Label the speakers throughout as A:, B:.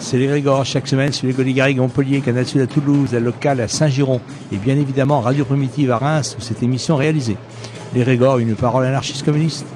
A: C'est les chaque semaine sur les Goligarigues Montpellier, Canal Sud à Toulouse, la locale à Saint-Giron et bien évidemment Radio Primitive à Reims où cette émission est réalisée. Les Grégor, une parole anarchiste communiste.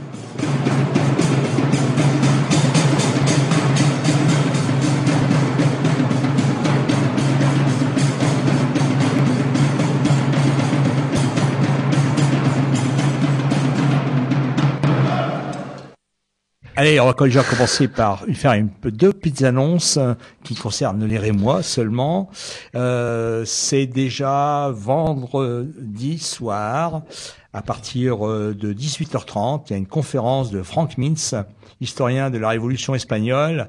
A: Allez, on va déjà commencer par faire deux petites annonces euh, qui concernent les Rémois seulement. Euh, c'est déjà vendredi soir à partir euh, de 18h30. Il y a une conférence de Frank Mintz, historien de la Révolution espagnole.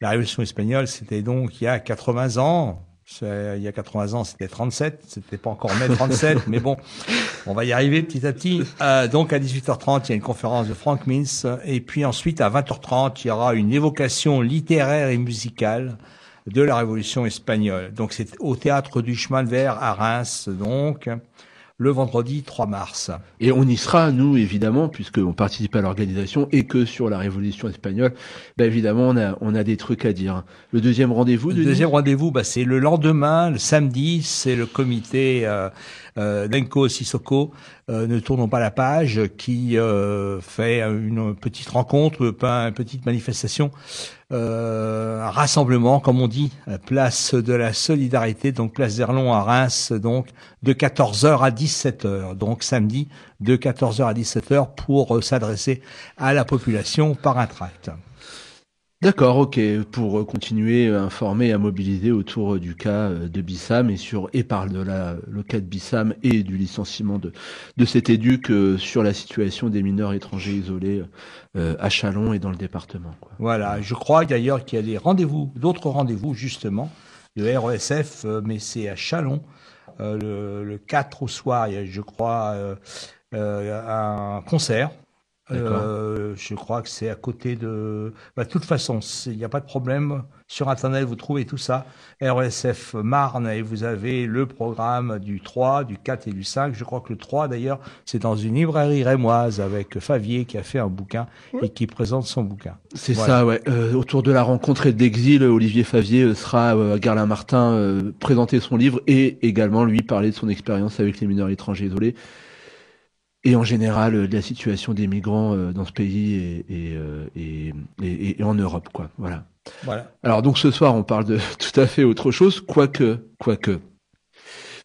A: La Révolution espagnole, c'était donc il y a 80 ans, il y a 80 ans, c'était 37, c'était pas encore mai 37, mais bon, on va y arriver petit à petit. Euh, donc à 18h30, il y a une conférence de Frank Mintz, et puis ensuite à 20h30, il y aura une évocation littéraire et musicale de la Révolution espagnole. Donc c'est au théâtre du chemin de verre à Reims, donc le vendredi 3 mars.
B: Et on y sera, nous, évidemment, puisqu'on participe à l'organisation et que sur la Révolution espagnole, bah, évidemment, on a, on a des trucs à dire. Le deuxième rendez-vous
A: Le deuxième rendez-vous, bah, c'est le lendemain, le samedi, c'est le comité euh, euh, Sissoko, euh, ne tournons pas la page, qui euh, fait une petite rencontre, une petite manifestation, euh, un rassemblement, comme on dit, place de la solidarité, donc place d'Erlon à Reims, donc de 14h à 17h, donc samedi de 14h à 17h pour s'adresser à la population par un tract.
B: D'accord, ok, pour euh, continuer à informer, à mobiliser autour euh, du cas euh, de Bissam et sur et parle de la le cas de Bissam et du licenciement de de cet éduc sur la situation des mineurs étrangers isolés à Chalon et dans le département.
A: Voilà, je crois d'ailleurs qu'il y a des rendez-vous, d'autres rendez-vous justement de RESF, mais c'est à Chalon. Le, le 4 au soir, il y a, je crois un concert euh, je crois que c'est à côté de. Bah, de toute façon, il n'y a pas de problème. Sur Internet, vous trouvez tout ça. RSF Marne, et vous avez le programme du 3, du 4 et du 5. Je crois que le 3, d'ailleurs, c'est dans une librairie rémoise avec Favier qui a fait un bouquin et qui présente son bouquin.
B: C'est ça, ouais. Euh, autour de la rencontre et d'exil, Olivier Favier euh, sera euh, à Garlin-Martin euh, présenter son livre et également, lui, parler de son expérience avec les mineurs étrangers isolés et en général euh, de la situation des migrants euh, dans ce pays et, euh, et, et, et, en Europe, quoi. Voilà. Voilà. Alors donc ce soir, on parle de tout à fait autre chose, quoique, quoique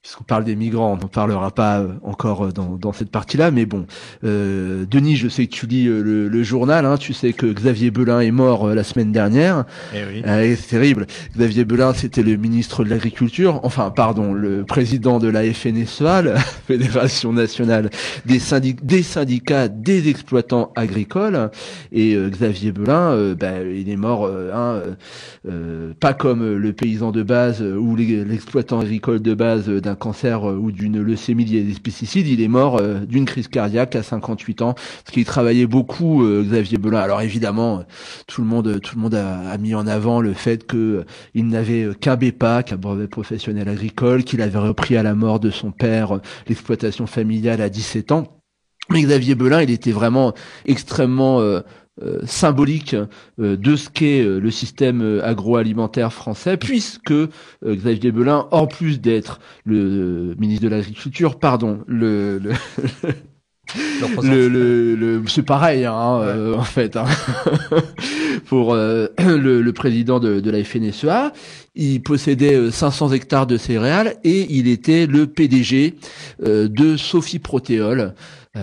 B: puisqu'on parle des migrants, on n'en parlera pas euh, encore euh, dans, dans cette partie-là, mais bon. Euh, Denis, je sais que tu lis le, le journal, hein, tu sais que Xavier Belin est mort la semaine dernière.
A: Eh oui.
B: c'est terrible. Xavier Belin, c'était le ministre de l'Agriculture, enfin, pardon, le président de la FNSEA, la Fédération nationale des, des syndicats des exploitants agricoles. Et Xavier Belin, ben, il est mort, hein, pas comme le paysan de base ou l'exploitant agricole de base d'un cancer euh, ou d'une leucémie liée à des pesticides, il est mort euh, d'une crise cardiaque à 58 ans, parce qu'il travaillait beaucoup, euh, Xavier Belin. Alors évidemment, tout le monde, a, mis en avant le fait que il n'avait qu'un BEPA, qu'un brevet professionnel agricole, qu'il avait repris à la mort de son père l'exploitation familiale à 17 ans. Mais Xavier Belin, il était vraiment extrêmement symbolique euh, de ce qu'est euh, le système agroalimentaire français, puisque Xavier Belin, en plus d'être le ministre de l'Agriculture, pardon, le, le, le, le c'est pareil hein, euh, en fait hein. pour euh, le, le, président de, de la FNSEA il possédait 500 hectares de céréales et il était le PDG de Sophie Protéol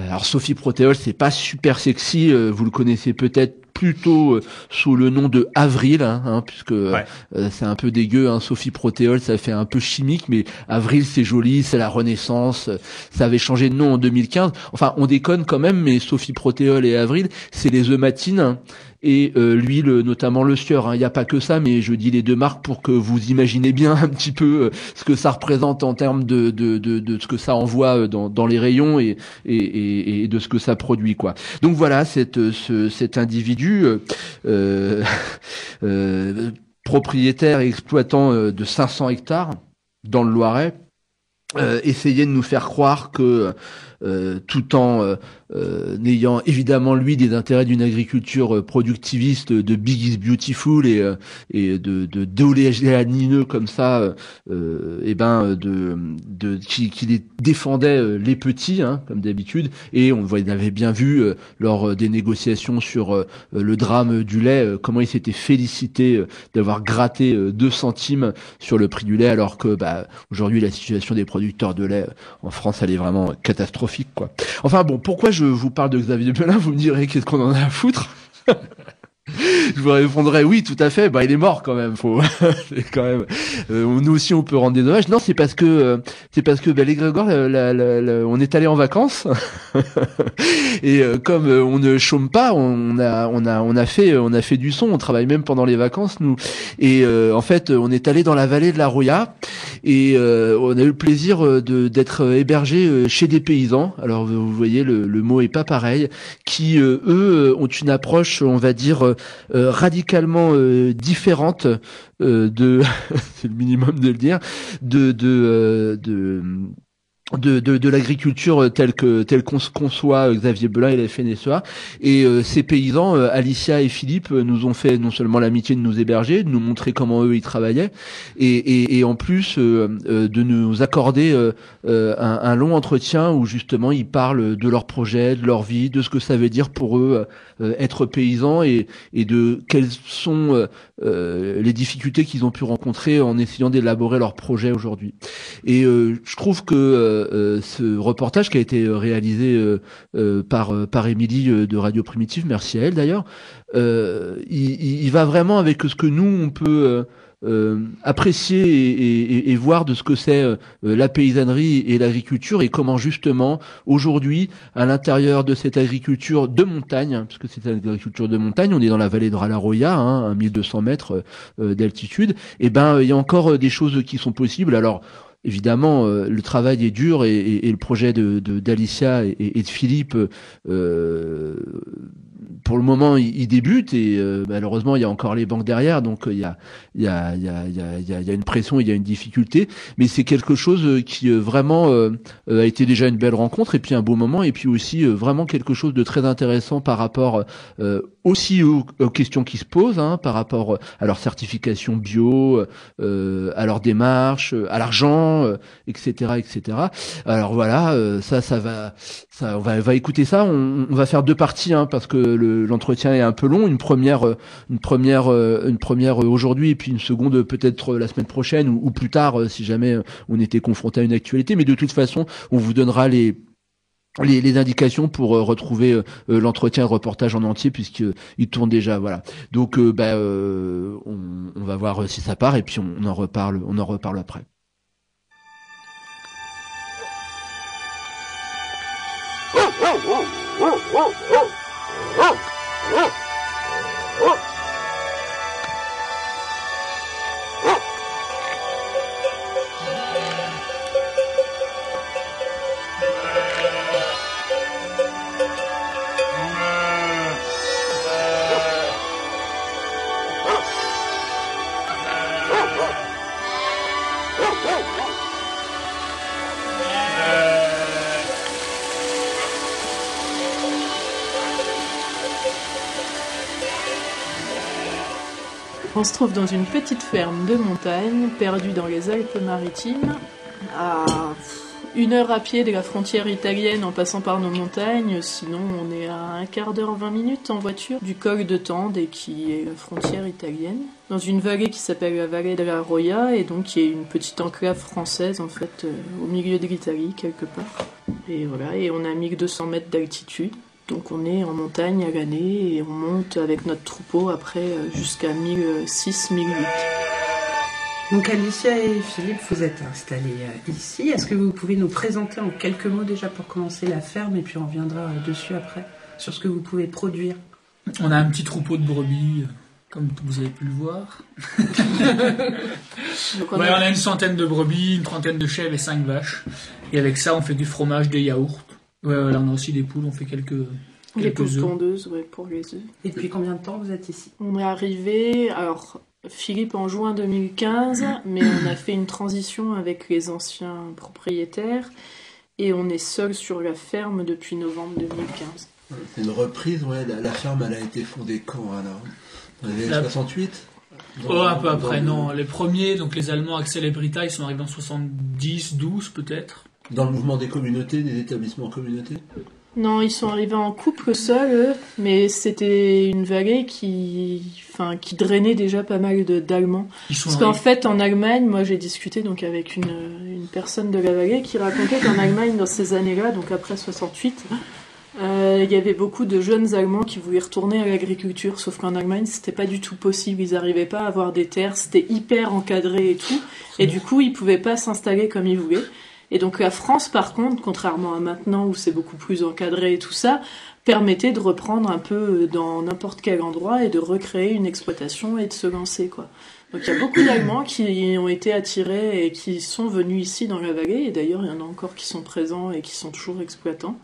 B: alors Sophie Protéol c'est pas super sexy vous le connaissez peut-être plutôt euh, sous le nom de Avril, hein, hein puisque euh, c'est un peu dégueu. Hein, Sophie Protéol, ça fait un peu chimique, mais Avril c'est joli, c'est la Renaissance. Ça avait changé de nom en 2015. Enfin, on déconne quand même, mais Sophie Protéol et Avril, c'est les œufs matines et euh, l'huile, notamment le sieur. Hein. Il n'y a pas que ça, mais je dis les deux marques pour que vous imaginez bien un petit peu euh, ce que ça représente en termes de, de, de, de ce que ça envoie euh, dans, dans les rayons et, et, et, de ce que ça produit. quoi. Donc voilà, cette, ce, cet individu euh, propriétaire et exploitant de 500 hectares dans le Loiret essayait de nous faire croire que tout en euh, n'ayant évidemment lui des intérêts d'une agriculture euh, productiviste de Big is Beautiful et, euh, et de, de comme ça, euh, et ben de, de qui, qui les défendait les petits hein, comme d'habitude et on avait bien vu lors des négociations sur le drame du lait comment il s'était félicité d'avoir gratté 2 centimes sur le prix du lait alors que bah, aujourd'hui la situation des producteurs de lait en France elle est vraiment catastrophique quoi. Enfin bon pourquoi je vous parle de Xavier Belin, vous me direz qu'est-ce qu'on en a à foutre je vous répondrai oui, tout à fait. Bah, il est mort quand même. Faut, quand même. Euh, nous aussi, on peut rendre des dommages. Non, c'est parce que euh, c'est parce que bah, les Grégoire, on est allé en vacances et euh, comme on ne chôme pas, on a on a on a fait on a fait du son. On travaille même pendant les vacances, nous. Et en fait, on est allé dans la vallée de la Roya et on a eu le plaisir de d'être hébergé chez des paysans. Alors vous voyez, le, le mot est pas pareil. Qui eux ont une approche, on va dire euh, radicalement euh, différente euh, de, c'est le minimum de le dire, de de, de de, de, de l'agriculture telle que telle qu'on se conçoit Xavier Belin et la FNSEA et ces paysans Alicia et Philippe nous ont fait non seulement l'amitié de nous héberger de nous montrer comment eux ils travaillaient et, et, et en plus de nous accorder un, un, long entretien où justement ils parlent de leur projet de leur vie de ce que ça veut dire pour eux euh, être paysans et, et de quelles sont euh, euh, les difficultés qu'ils ont pu rencontrer en essayant d'élaborer leur projet aujourd'hui. Et je trouve que ce reportage qui a été réalisé par par Émilie de Radio Primitive, merci à elle d'ailleurs, il, il, va vraiment avec ce que nous on peut euh, apprécier et, et, voir de ce que c'est euh, la paysannerie et l'agriculture et comment justement aujourd'hui à l'intérieur de cette agriculture de montagne, hein, puisque c'est une agriculture de montagne, on est dans la vallée de Ralaroya, hein, à 1200 mètres euh, d'altitude, et eh ben il y a encore des choses qui sont possibles. Alors évidemment, le travail est dur et, le projet de d'Alicia et, de Philippe euh, pour le moment, il, débute et euh, malheureusement, il y a encore les banques derrière, donc euh, il y a, il il il il une pression, il y a une difficulté, mais c'est quelque chose euh, qui vraiment a été déjà une belle rencontre et puis un beau moment et puis aussi vraiment quelque chose de très intéressant par rapport aussi aux, questions qui se posent, hein, par rapport à leur certification bio, à leur démarche, à l'argent, etc., etc. Alors voilà, ça, ça va, ça, on va, va écouter ça. On, on va faire deux parties hein, parce que le l'entretien est un peu long. Une première, euh, une première, euh, une première euh, aujourd'hui et puis une seconde peut-être la semaine prochaine ou, plus tard si jamais on était confronté à une actualité. Mais de toute façon, on vous donnera les les, indications pour retrouver l'entretien, le reportage en entier puisqu'il tourne déjà. Voilà. Donc, bah, on, on, va voir si ça part et puis on, en reparle. On en reparle après.
C: On se trouve dans une petite ferme de montagne, perdue dans les Alpes-Maritimes, à une heure à pied de la frontière italienne en passant par nos montagnes. Sinon, on est à un quart d'heure, 20 minutes en voiture du col de Tende qui est la frontière italienne. Dans une vallée qui s'appelle la vallée de la Roya et donc qui est une petite enclave française en fait euh, au milieu de l'Italie quelque part. Et voilà, et on a 1200 mètres d'altitude. Donc on est en montagne à l'année et on monte avec notre troupeau après euh, jusqu'à 1006-1008.
D: Donc Alicia et Philippe, vous êtes installés euh, ici. Est-ce que vous pouvez nous présenter en quelques mots déjà pour commencer la ferme et puis on reviendra euh, dessus après sur ce que vous pouvez produire?
E: On a un petit troupeau de brebis, euh, comme vous avez pu le voir.
C: Donc on
E: Ouais,
C: a-
E: on a une centaine de brebis, une trentaine de chèvres et cinq vaches. Et avec ça, on fait du fromage, des yaourts. Ouais, voilà, on a aussi des poules, on fait quelques,
C: les poules pondeuses ouais, pour les œufs.
D: Et depuis combien de temps vous êtes ici?
C: On est arrivé, alors Philippe en juin 2015, mais on a fait une transition avec les anciens propriétaires et on est seul sur la ferme depuis novembre 2015.
B: C'est une reprise, ouais. La, la ferme, elle a été fondée quand alors? Dans les années
E: La-
B: 68
E: Oh, un peu après, non.
B: le-
E: Les premiers, donc les Allemands, Axel et Brita, ils sont arrivés en 70, 12 peut-être.
B: Dans le mouvement des communautés, des établissements communautés
C: Non, ils sont arrivés en couple seuls, mais c'était une vallée qui, enfin, qui drainait déjà pas mal d'Allemands. Parce qu'en fait, en Allemagne, moi j'ai discuté donc avec une, une personne de la vallée qui racontait qu'en Allemagne, dans ces années-là, donc après 68, euh, il y avait beaucoup de jeunes Allemands qui voulaient retourner à l'agriculture, sauf qu'en Allemagne, c'était pas du tout possible. Ils n'arrivaient pas à avoir des terres, c'était hyper encadré et tout, et du coup, ils pouvaient pas s'installer comme ils voulaient. Et donc la France, par contre, contrairement à maintenant où c'est beaucoup plus encadré et tout ça, permettait de reprendre un peu dans n'importe quel endroit et de recréer une exploitation et de se lancer, quoi. Donc il y a beaucoup d'Allemands qui ont été attirés et qui sont venus ici dans la vallée, et d'ailleurs il y en a encore qui sont présents et qui sont toujours exploitants.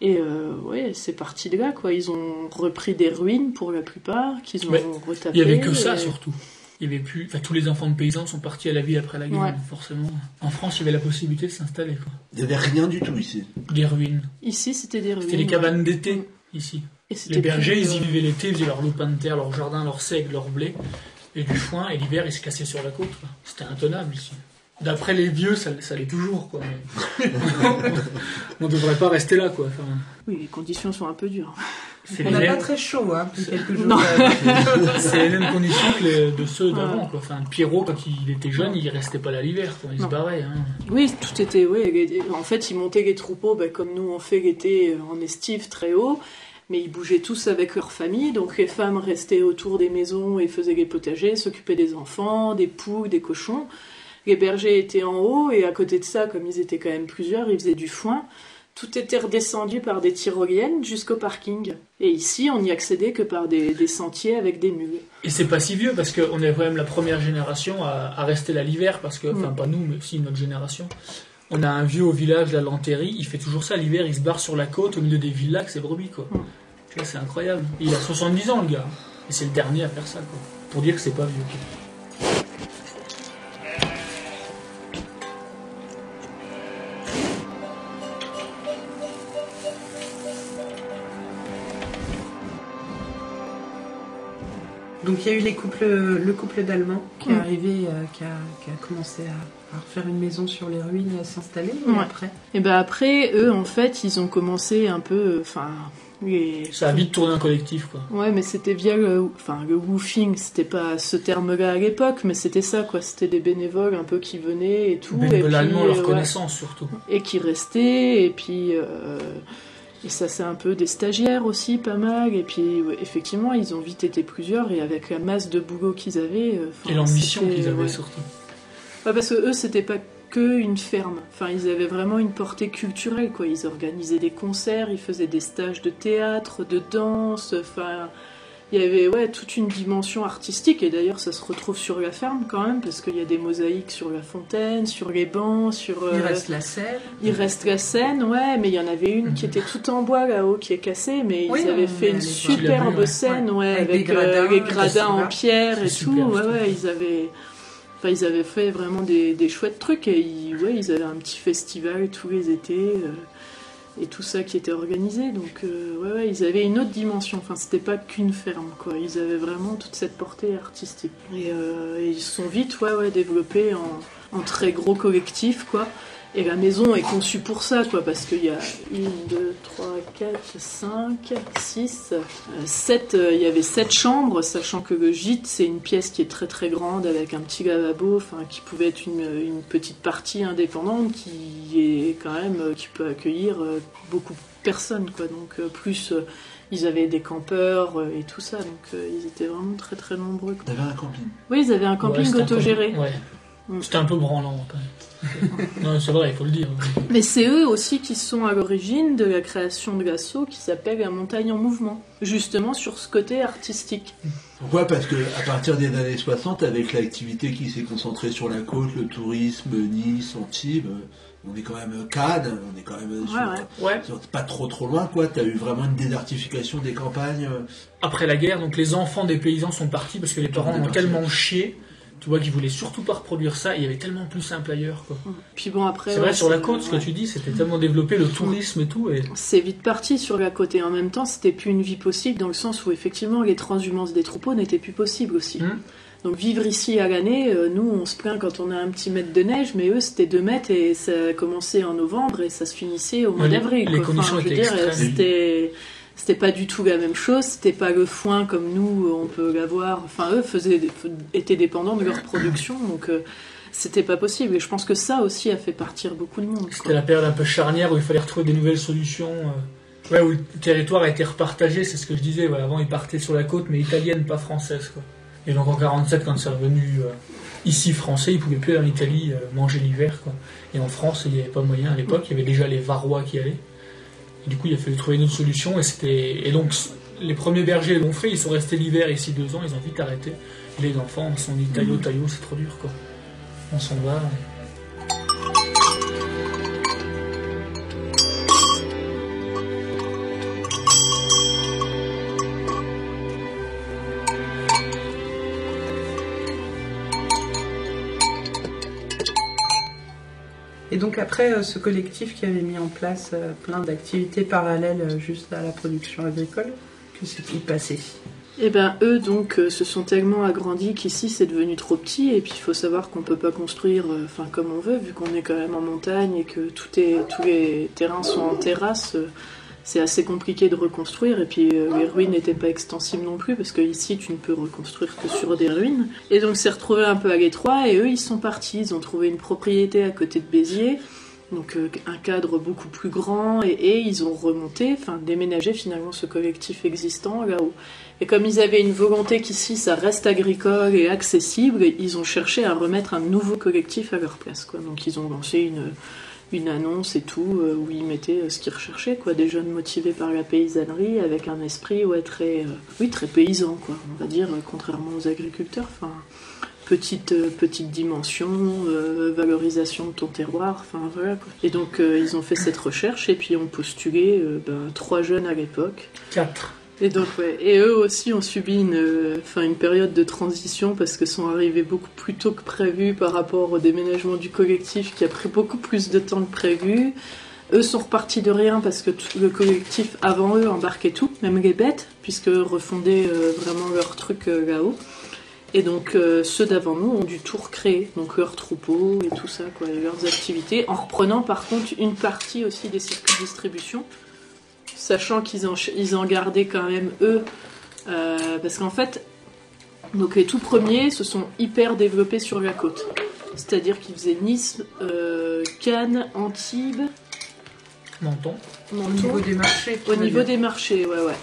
C: Et euh, ouais, c'est parti de là, quoi. Ils ont repris des ruines pour la plupart, qu'ils ont retapé.
E: Il y avait que ça
C: et-
E: surtout. Il y avait plus, enfin, tous les enfants de paysans sont partis à la ville après la guerre,
C: Ouais.
E: forcément. En France, il y avait la possibilité de s'installer, quoi.
B: Il n'y avait rien du tout ici.
E: Des ruines.
C: Ici, c'était des ruines.
E: C'était les cabanes d'été, ici.
C: Et
E: Les bergers,
C: plus,
E: ils y
C: euh,
E: vivaient l'été, ils faisaient leur lopin de terre, leur jardin, leur seigle, leur blé, et du foin, et l'hiver, ils se cassaient sur la côte, quoi. C'était intenable, ici. D'après les vieux, ça, ça l'est toujours, quoi. On devrait pas rester là, quoi. Enfin,
C: Oui, les conditions sont un peu dures.
E: c'est
D: On n'a pas très chaud, hein, depuis quelques jours.
E: C'est les mêmes conditions que les- de ceux d'avant, quoi. Enfin, Pierrot, quand il était jeune, il restait pas là l'hiver, quoi. Il
C: Non.
E: se barrait, hein.
C: Oui, tout était. Les- en fait, ils montaient les troupeaux bah, comme nous on fait l'été euh, en estive très haut, mais ils bougeaient tous avec leur famille. Donc les femmes restaient autour des maisons et faisaient les potagers, s'occupaient des enfants, des poules, des cochons. Les bergers étaient en haut et à côté de ça, comme ils étaient quand même plusieurs, ils faisaient du foin. Tout était redescendu par des tyroliennes jusqu'au parking. Et ici, on n'y accédait que par des, des sentiers avec des mules.
E: Et c'est pas si vieux parce qu'on est quand même la première génération à, à rester là l'hiver parce que, enfin
C: Mm.
E: pas nous, mais aussi notre génération. On a un vieux au village, la Lantérie, il fait toujours ça l'hiver, il se barre sur la côte au milieu des villas avec ses brebis quoi.
C: Mm.
E: C'est incroyable. Il a 70 ans le gars. Et c'est le dernier à faire ça quoi. Pour dire que c'est pas vieux. quoi.
D: Donc il y a eu les couples, le couple d'Allemands qui est
C: Mm.
D: arrivé, euh, qui, a, qui a commencé à, à refaire une maison sur les ruines et à s'installer. Et
C: Ouais.
D: après
C: Et ben après, eux, en fait, ils ont commencé un peu. Enfin. les-
E: Ça a vite tourné un collectif quoi.
C: Ouais, mais c'était via le, enfin, le woofing, c'était pas ce terme-là à l'époque, mais c'était ça, quoi. C'était des bénévoles un peu qui venaient et tout. et
E: Bénévoles
C: puis,
E: allemands,
C: euh,
E: leur
C: ouais.
E: connaissance surtout.
C: Et qui restaient, et puis. euh, et ça, c'est un peu des stagiaires aussi, pas mal. Et puis, ouais, effectivement, ils ont vite été plusieurs, et avec la masse de boulot qu'ils avaient. euh,
E: Et l'ambition qu'ils avaient
C: ouais.
E: surtout.
C: Ouais, parce que eux, c'était pas que une ferme. Enfin, ils avaient vraiment une portée culturelle, quoi. Ils organisaient des concerts, ils faisaient des stages de théâtre, de danse. Enfin, il y avait ouais toute une dimension artistique. Et d'ailleurs, ça se retrouve sur la ferme quand même, parce qu'il y a des mosaïques sur la fontaine, sur les bancs, sur.
D: il
C: euh,
D: reste la scène.
C: il reste la scène, ouais, mais il y en avait une qui était tout en bois là-haut, qui est cassée, mais
D: Oui,
C: ils avaient fait une superbe
E: vu, ouais.
C: scène, ouais,
D: Avec
C: avec,
D: des
C: euh, les gradins en pierre et tout.
E: super,
C: ouais, ouais, ils avaient, enfin, ils avaient fait vraiment des, des chouettes trucs et ils, ouais, ils avaient un petit festival tous les étés. euh, et tout ça qui était organisé, donc euh, ouais, ils avaient une autre dimension. Enfin, c'était pas qu'une ferme, quoi. Ils avaient vraiment toute cette portée artistique. Et, euh, ils se sont vite, ouais, ouais, développés en, en très gros collectif, quoi. Et la maison est conçue pour ça, quoi, parce qu'il y a une, deux, trois, quatre, cinq, six, euh, sept. euh, il y avait sept chambres, sachant que le gîte c'est une pièce qui est très très grande avec un petit lavabo, enfin qui pouvait être une, une petite partie indépendante qui est quand même euh, qui peut accueillir euh, beaucoup de personnes, quoi. Donc euh, plus ils avaient des campeurs et tout ça, donc euh, ils étaient vraiment très très nombreux. quoi.
F: T'avais un camping.
C: Oui, ils avaient un camping
E: Ouais, c'était un
C: autogéré.
E: Ouais.
C: Mm.
E: C'était un peu branlant quand même. non, c'est vrai, il faut le dire.
C: Mais c'est eux aussi qui sont à l'origine de la création de l'assaut qui s'appelle La Montagne en Mouvement, justement sur ce côté artistique.
F: Pourquoi? Parce que à partir des années 60, avec l'activité qui s'est concentrée sur la côte, le tourisme, Nice, Antibes, on est quand même Cannes, on est quand même sur,
C: Ouais,
E: Ouais.
F: sur- pas trop trop loin quoi. T'as eu vraiment une désertification des campagnes. euh,
E: Après la guerre, donc les enfants des paysans sont partis parce que les parents ont tellement chié. Tu vois qu'ils voulaient surtout pas reproduire ça. Il y avait tellement plus simple ailleurs. Quoi.
C: Puis bon, après.
E: C'est vrai
C: ouais,
E: sur la côte, ce que tu dis, c'était tellement développé le tourisme et tout. Et
C: C'est vite parti sur la côte et en même temps, c'était plus une vie possible dans le sens où effectivement les transhumances des troupeaux n'étaient plus possibles aussi.
E: Hmm.
C: Donc vivre ici à l'année, euh, nous on se plaint quand on a un petit mètre de neige, mais eux c'était 2 mètres et ça a commencé en novembre et ça se finissait au mois
E: Ouais,
C: d'avril.
E: les
C: quoi.
E: conditions
C: veux
E: étaient
C: dire,
E: extrêmes.
C: C'était pas du tout la même chose, c'était pas le foin comme nous on peut l'avoir. Enfin eux étaient dépendants de leur production, donc euh, c'était pas possible. Et je pense que ça aussi a fait partir beaucoup de monde.
E: c'était la période un peu charnière où il fallait retrouver des nouvelles solutions. euh, où le territoire a été repartagé, c'est ce que je disais. avant, ils partaient sur la côte, mais italienne, pas française. Quoi. Et donc en 47, quand c'est revenu euh, ici français, ils pouvaient plus aller en Italie euh, manger l'hiver. Et en France, il n'y avait pas moyen à l'époque. Il y avait déjà les Varois qui allaient. Du coup, il a fallu trouver une autre solution. Et, c'était... et donc, les premiers bergers l'ont fait. Ils sont restés l'hiver ici deux ans. Ils ont vite arrêté. Les enfants, ils se sont dit taillot, taillot, c'est trop dur. Quoi. On s'en va.
D: Et donc après, euh, ce collectif qui avait mis en place euh, plein d'activités parallèles euh, juste à la production agricole, que s'est-il passé?
C: Eh ben eux donc se sont tellement agrandis qu'ici c'est devenu trop petit et puis il faut savoir qu'on peut pas construire comme on veut vu qu'on est quand même en montagne et que tout est, tous les terrains sont en terrasse c'est assez compliqué de reconstruire et puis euh, les ruines n'étaient pas extensibles non plus parce que ici tu ne peux reconstruire que sur des ruines et donc c'est retrouvé un peu à l'étroit et eux ils sont partis ils ont trouvé une propriété à côté de Béziers donc euh, un cadre beaucoup plus grand et, et ils ont remonté, enfin déménagé finalement ce collectif existant là-haut. Et comme ils avaient une volonté qu'ici ça reste agricole et accessible, ils ont cherché à remettre un nouveau collectif à leur place. Quoi. Donc ils ont lancé une, une annonce et tout euh, où ils mettaient euh, ce qu'ils recherchaient, quoi, des jeunes motivés par la paysannerie avec un esprit ouais, très, euh, oui, très paysan, quoi, on va dire, contrairement aux agriculteurs. Petite petite dimension, valorisation de ton terroir, enfin voilà. Et donc ils ont fait cette recherche et puis ont postulé ben, trois jeunes à l'époque.
E: Quatre.
C: Et donc ouais, et eux aussi ont subi une euh, enfin une période de transition parce que sont arrivés beaucoup plus tôt que prévu par rapport au déménagement du collectif qui a pris beaucoup plus de temps que prévu. Eux sont repartis de rien parce que tout le collectif avant eux embarquait tout, même les bêtes, puisque refondaient euh, vraiment leur truc euh, là-haut. Et donc ceux d'avant nous ont dû tout recréer, donc leurs troupeaux et tout ça, leurs activités, en reprenant par contre une partie aussi des circuits de distribution, sachant qu'ils en, ils en gardaient quand même eux, euh, parce qu'en fait, donc les tout premiers se sont hyper développés sur la côte. C'est-à-dire qu'ils faisaient Nice, euh, Cannes, Antibes,
E: Menton.
D: Au niveau des marchés
C: Au niveau des marchés, ouais, ouais.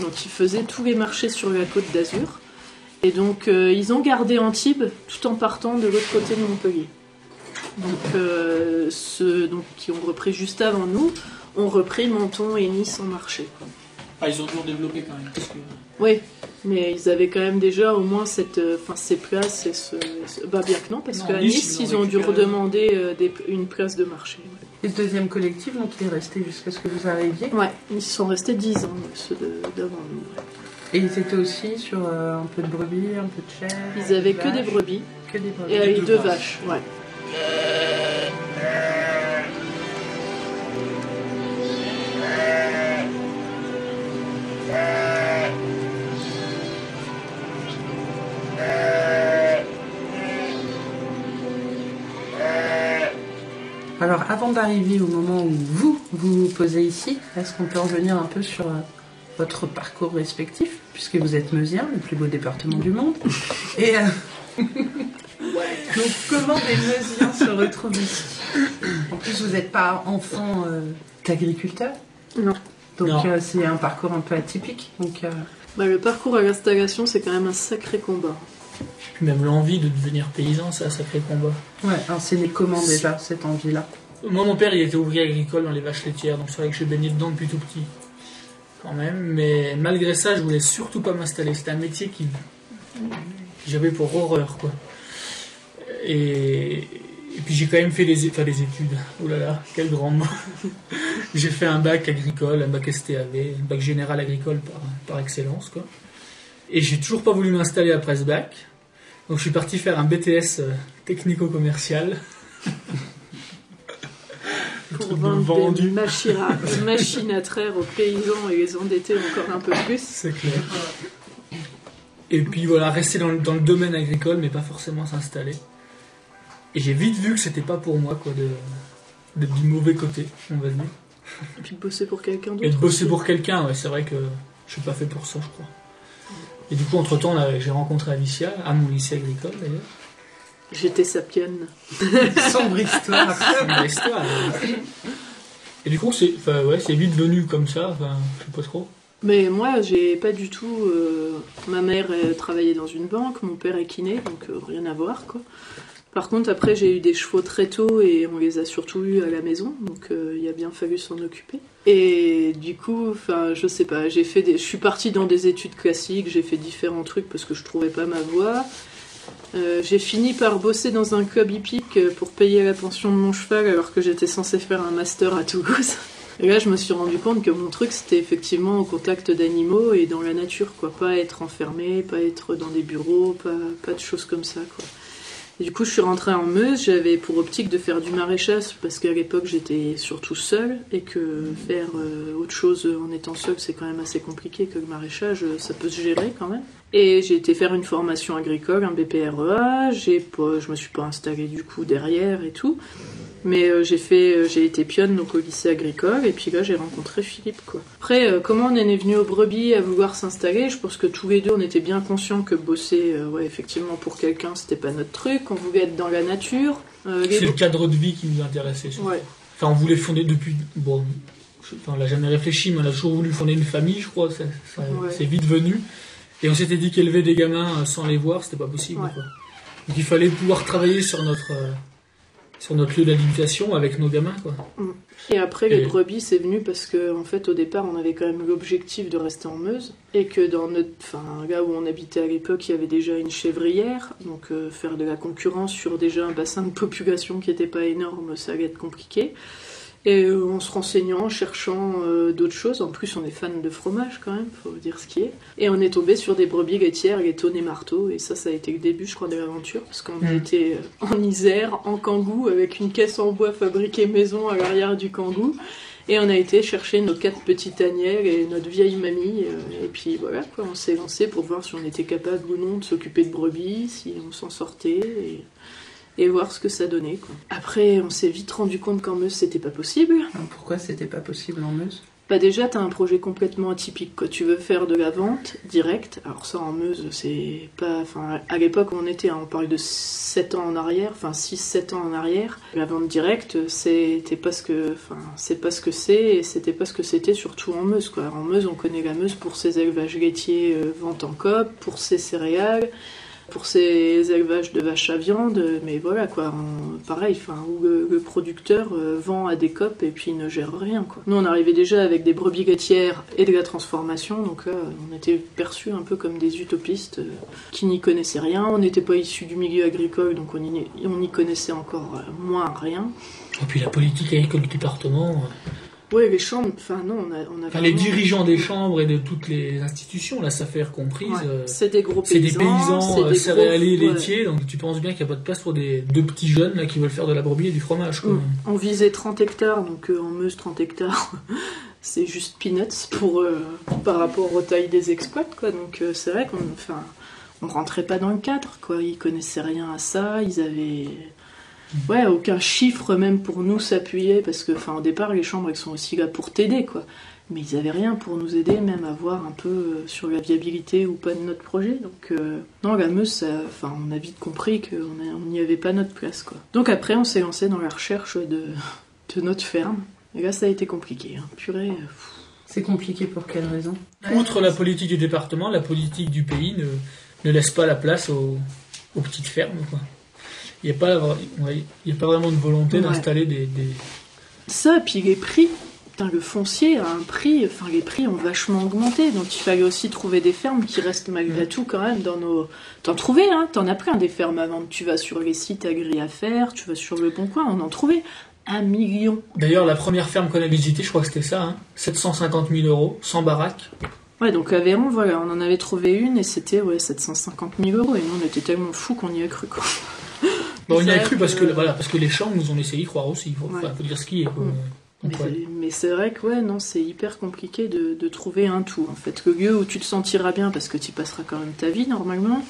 C: Donc ils faisaient tous les marchés sur la côte d'Azur. Et donc euh, ils ont gardé Antibes tout en partant de l'autre côté de Montpellier. Donc euh, ceux donc, qui ont repris juste avant nous ont repris Menton et Nice en marché. quoi.
E: Ah, ils ont dû développer quand même. Que...
C: Oui, mais ils avaient quand même déjà au moins cette, euh, enfin, ces places et ce, ce- Bah bien que non, parce qu'à
E: Nice,
C: Nice,
E: ils
C: ont dû redemander euh, des- une place de marché.
D: Et le deuxième collectif, donc il est resté jusqu'à ce que vous arriviez?
C: Ouais, ils sont restés 10 ans, ceux d'avant nous.
D: Et ils étaient aussi sur euh, un peu de brebis, un peu de chèvre.
C: Ils avaient que des brebis
D: Que des brebis.
C: et avec
E: deux
C: deux
E: vaches.
C: vaches, ouais.
D: Alors avant d'arriver au moment où vous vous posez ici, est-ce qu'on peut revenir un peu sur euh, votre parcours respectif, puisque vous êtes meusien, le plus beau département du monde. Et euh, donc comment des meusiens se retrouvent ici? En plus, vous n'êtes pas enfant euh, d'agriculteur?
C: Non.
D: Donc euh, c'est un parcours un peu atypique. Donc euh,
C: Bah, le parcours à l'installation, c'est quand même un sacré combat.
E: Puis même l'envie de devenir paysan, c'est un sacré combat.
D: ouais, alors c'est né comment déjà cette envie-là
E: Moi, mon père, il était ouvrier agricole dans les vaches laitières, donc c'est vrai que j'ai baigné dedans depuis tout petit. Quand même, mais malgré ça, je voulais surtout pas m'installer. C'était un métier qui, que j'avais pour horreur, quoi. Et, et puis j'ai quand même fait des, enfin, des études. Oh là là, quel grand mot. j'ai fait un bac agricole, un bac STAV, un bac général agricole par, par excellence, quoi. Et j'ai toujours pas voulu m'installer après ce bac. Donc je suis parti faire un BTS euh, technico-commercial.
C: Pour vendre
E: vendu.
C: des machines à, des machines à traire aux paysans et les endetter encore un peu plus.
E: C'est clair. Et puis voilà, rester dans, le- dans le domaine agricole, mais pas forcément s'installer. Et j'ai vite vu que c'était pas pour moi, quoi, de, d'être du mauvais côté, on va dire.
C: Et puis de bosser pour quelqu'un d'autre.
E: Et de bosser
C: aussi.
E: pour quelqu'un, ouais, c'est vrai que je suis pas fait pour ça, je crois. Et du coup, entre temps, j'ai rencontré Alicia, à mon lycée agricole d'ailleurs.
C: J'étais sapienne.
D: Sombre histoire.
E: Histoire. Et du coup, c'est, ouais, c'est vite venu comme ça, enfin, je sais pas trop.
C: Mais moi, j'ai pas du tout. euh, ma mère travaillait dans une banque, mon père est kiné, donc euh, rien à voir quoi. Par contre, après, j'ai eu des chevaux très tôt et on les a surtout eus à la maison, donc euh, il a bien fallu s'en occuper. Et du coup, enfin, je sais pas, j'ai fait des, je suis partie dans des études classiques, j'ai fait différents trucs parce que je trouvais pas ma voie. Euh, j'ai fini par bosser dans un club hippique euh, pour payer la pension de mon cheval alors que j'étais censée faire un master à Toulouse. Et là, je me suis rendu compte que mon truc, c'était effectivement au contact d'animaux et dans la nature, quoi. Pas être enfermé, pas être dans des bureaux, pas, pas de choses comme ça, quoi. Du coup, je suis rentrée en Meuse. J'avais pour optique de faire du maraîchage parce qu'à l'époque, j'étais surtout seule et que faire euh, autre chose en étant seule, c'est quand même assez compliqué. Que le maraîchage, euh, ça peut se gérer quand même. Et j'ai été faire une formation agricole, un BPREA. J'ai pas, je me suis pas installée du coup derrière et tout. Mais euh, j'ai fait, euh, j'ai été pionne donc au lycée agricole et puis là j'ai rencontré Philippe quoi. Après, euh, comment on est venu au brebis à vouloir s'installer? Je pense que tous les deux on était bien conscients que bosser, ouais effectivement pour quelqu'un c'était pas notre truc. On voulait être dans la nature. Euh, les
E: C'est le cadre de vie qui nous intéressait. surtout.
C: Ouais.
E: Enfin, on voulait fonder depuis. Bon, je- enfin, on l'a jamais réfléchi, mais on a toujours voulu fonder une famille, je crois.
C: Ouais.
E: C'est vite venu. Et on s'était dit qu'élever des gamins euh, sans les voir, c'était pas possible.
C: Ouais.
E: quoi. Donc il fallait pouvoir travailler sur notre, euh, sur notre lieu d'habitation avec nos gamins. Quoi.
C: Et après, les
E: Et-
C: brebis, c'est venu parce que, en fait, au départ, on avait quand même l'objectif de rester en Meuse. Et que dans notre. Enfin, là où on habitait à l'époque, il y avait déjà une chèvrière. Donc, euh, faire de la concurrence sur déjà un bassin de population qui n'était pas énorme, ça allait être compliqué. Et euh, en se renseignant, en cherchant euh, d'autres choses, en plus on est fan de fromage quand même, faut dire ce qui est. Et on est tombé sur des brebis laitières, les tonnes et marteaux, et ça, ça a été le début, je crois, de l'aventure, parce qu'on
E: Mm.
C: était euh, en Isère, en Kangoo, avec une caisse en bois fabriquée maison à l'arrière du Kangoo. Et on a été chercher nos quatre petites tanières et notre vieille mamie, euh, et puis voilà, quoi, on s'est lancé pour voir si on était capable ou non de s'occuper de brebis, si on s'en sortait. Et et voir ce que ça donnait. Quoi. Après, on s'est vite rendu compte qu'en Meuse, c'était pas possible.
D: Pourquoi c'était pas possible en Meuse?
C: Bah déjà, t'as un projet complètement atypique. Quoi. Tu veux faire de la vente directe. Alors ça, en Meuse, c'est pas... Enfin, à l'époque on était, hein, on parle de 7 ans en arrière, enfin 6-7 ans en arrière. La vente directe, c'était pas ce que... Enfin, c'est pas ce que c'est, et c'était pas ce que c'était surtout en Meuse. Quoi. En Meuse, on connaît la Meuse pour ses élevages laitiers, euh, vente en coop, pour ses céréales, pour ses élevages de vaches à viande, mais voilà quoi, pareil, enfin, le, producteur euh, vend à des copes et puis ne gère rien quoi. Nous on arrivait déjà avec des brebis laitières et de la transformation, donc là on était perçus un peu comme des utopistes euh, qui n'y connaissaient rien, on n'était pas issus du milieu agricole donc on y, on y connaissait encore euh, moins rien.
E: Et puis la politique agricole du département.
C: Ouais, les chambres, enfin non, on a, on a
E: Enfin, les dirigeants des chambres et de toutes les institutions, la SAFER comprise,
C: Ouais,
E: euh,
C: c'est des gros
E: c'est
C: paysans,
E: des paysans
C: c'est
E: euh,
C: des
E: céréaliers,
C: gros- ouais.
E: laitiers, donc tu penses bien qu'il n'y a pas de place pour des deux petits jeunes là, qui veulent faire de la brebis et du fromage. Quoi.
C: On visait 30 hectares, donc euh, en Meuse 30 hectares, c'est juste peanuts pour, euh, par rapport aux tailles des exploits, quoi. Donc c'est vrai qu'on enfin, on rentrait pas dans le cadre, quoi. Ils connaissaient rien à ça, ils avaient... ouais, aucun chiffre même pour nous s'appuyer, parce que, enfin, au départ, les chambres, elles sont aussi là pour t'aider, quoi. Mais ils avaient rien pour nous aider, même à voir un peu euh, sur la viabilité ou pas de notre projet. Donc, euh, non, la Meuse, ça- enfin, on a vite compris qu'on n'y avait pas notre place, quoi. Donc après, on s'est lancé dans la recherche de, de notre ferme. Et là, ça a été compliqué, hein. Purée. euh, pff.
D: C'est compliqué pour quelle raison?
E: Outre la politique du département, la politique du pays ne, ne laisse pas la place aux, aux petites fermes. quoi. Il n'y a, pas- ouais, il y a pas vraiment de volonté
C: Ouais.
E: d'installer des, des-
C: Ça, puis les prix. Putain, le foncier a un prix, enfin les prix ont vachement augmenté, donc il fallait aussi trouver des fermes qui restent malgré tout quand même dans nos... T'en trouvais, hein, t'en as plein des fermes à vendre. Tu vas sur les sites agri à faire, tu vas sur le Bon Coin, on en trouvait un million.
E: D'ailleurs, la première ferme qu'on a visitée, je crois que c'était ça, hein, 750 000 euros, sans baraque.
C: Ouais, donc à Véron, voilà, on en avait trouvé une et c'était ouais, 750 000 euros, et nous on était tellement fous qu'on y a cru quoi.
E: Bon, on y a cru parce que, voilà, parce que les champs nous ont laissé y croire aussi. Il faut,
C: Ouais.
E: enfin, faut dire ce qui est. quoi.
C: Mm.
E: Donc,
C: Mais,
E: ouais.
C: c'est- mais c'est vrai que ouais, non, c'est hyper compliqué de, de trouver un tout. En fait, le lieu où tu te sentiras bien parce que tu passeras quand même ta vie normalement.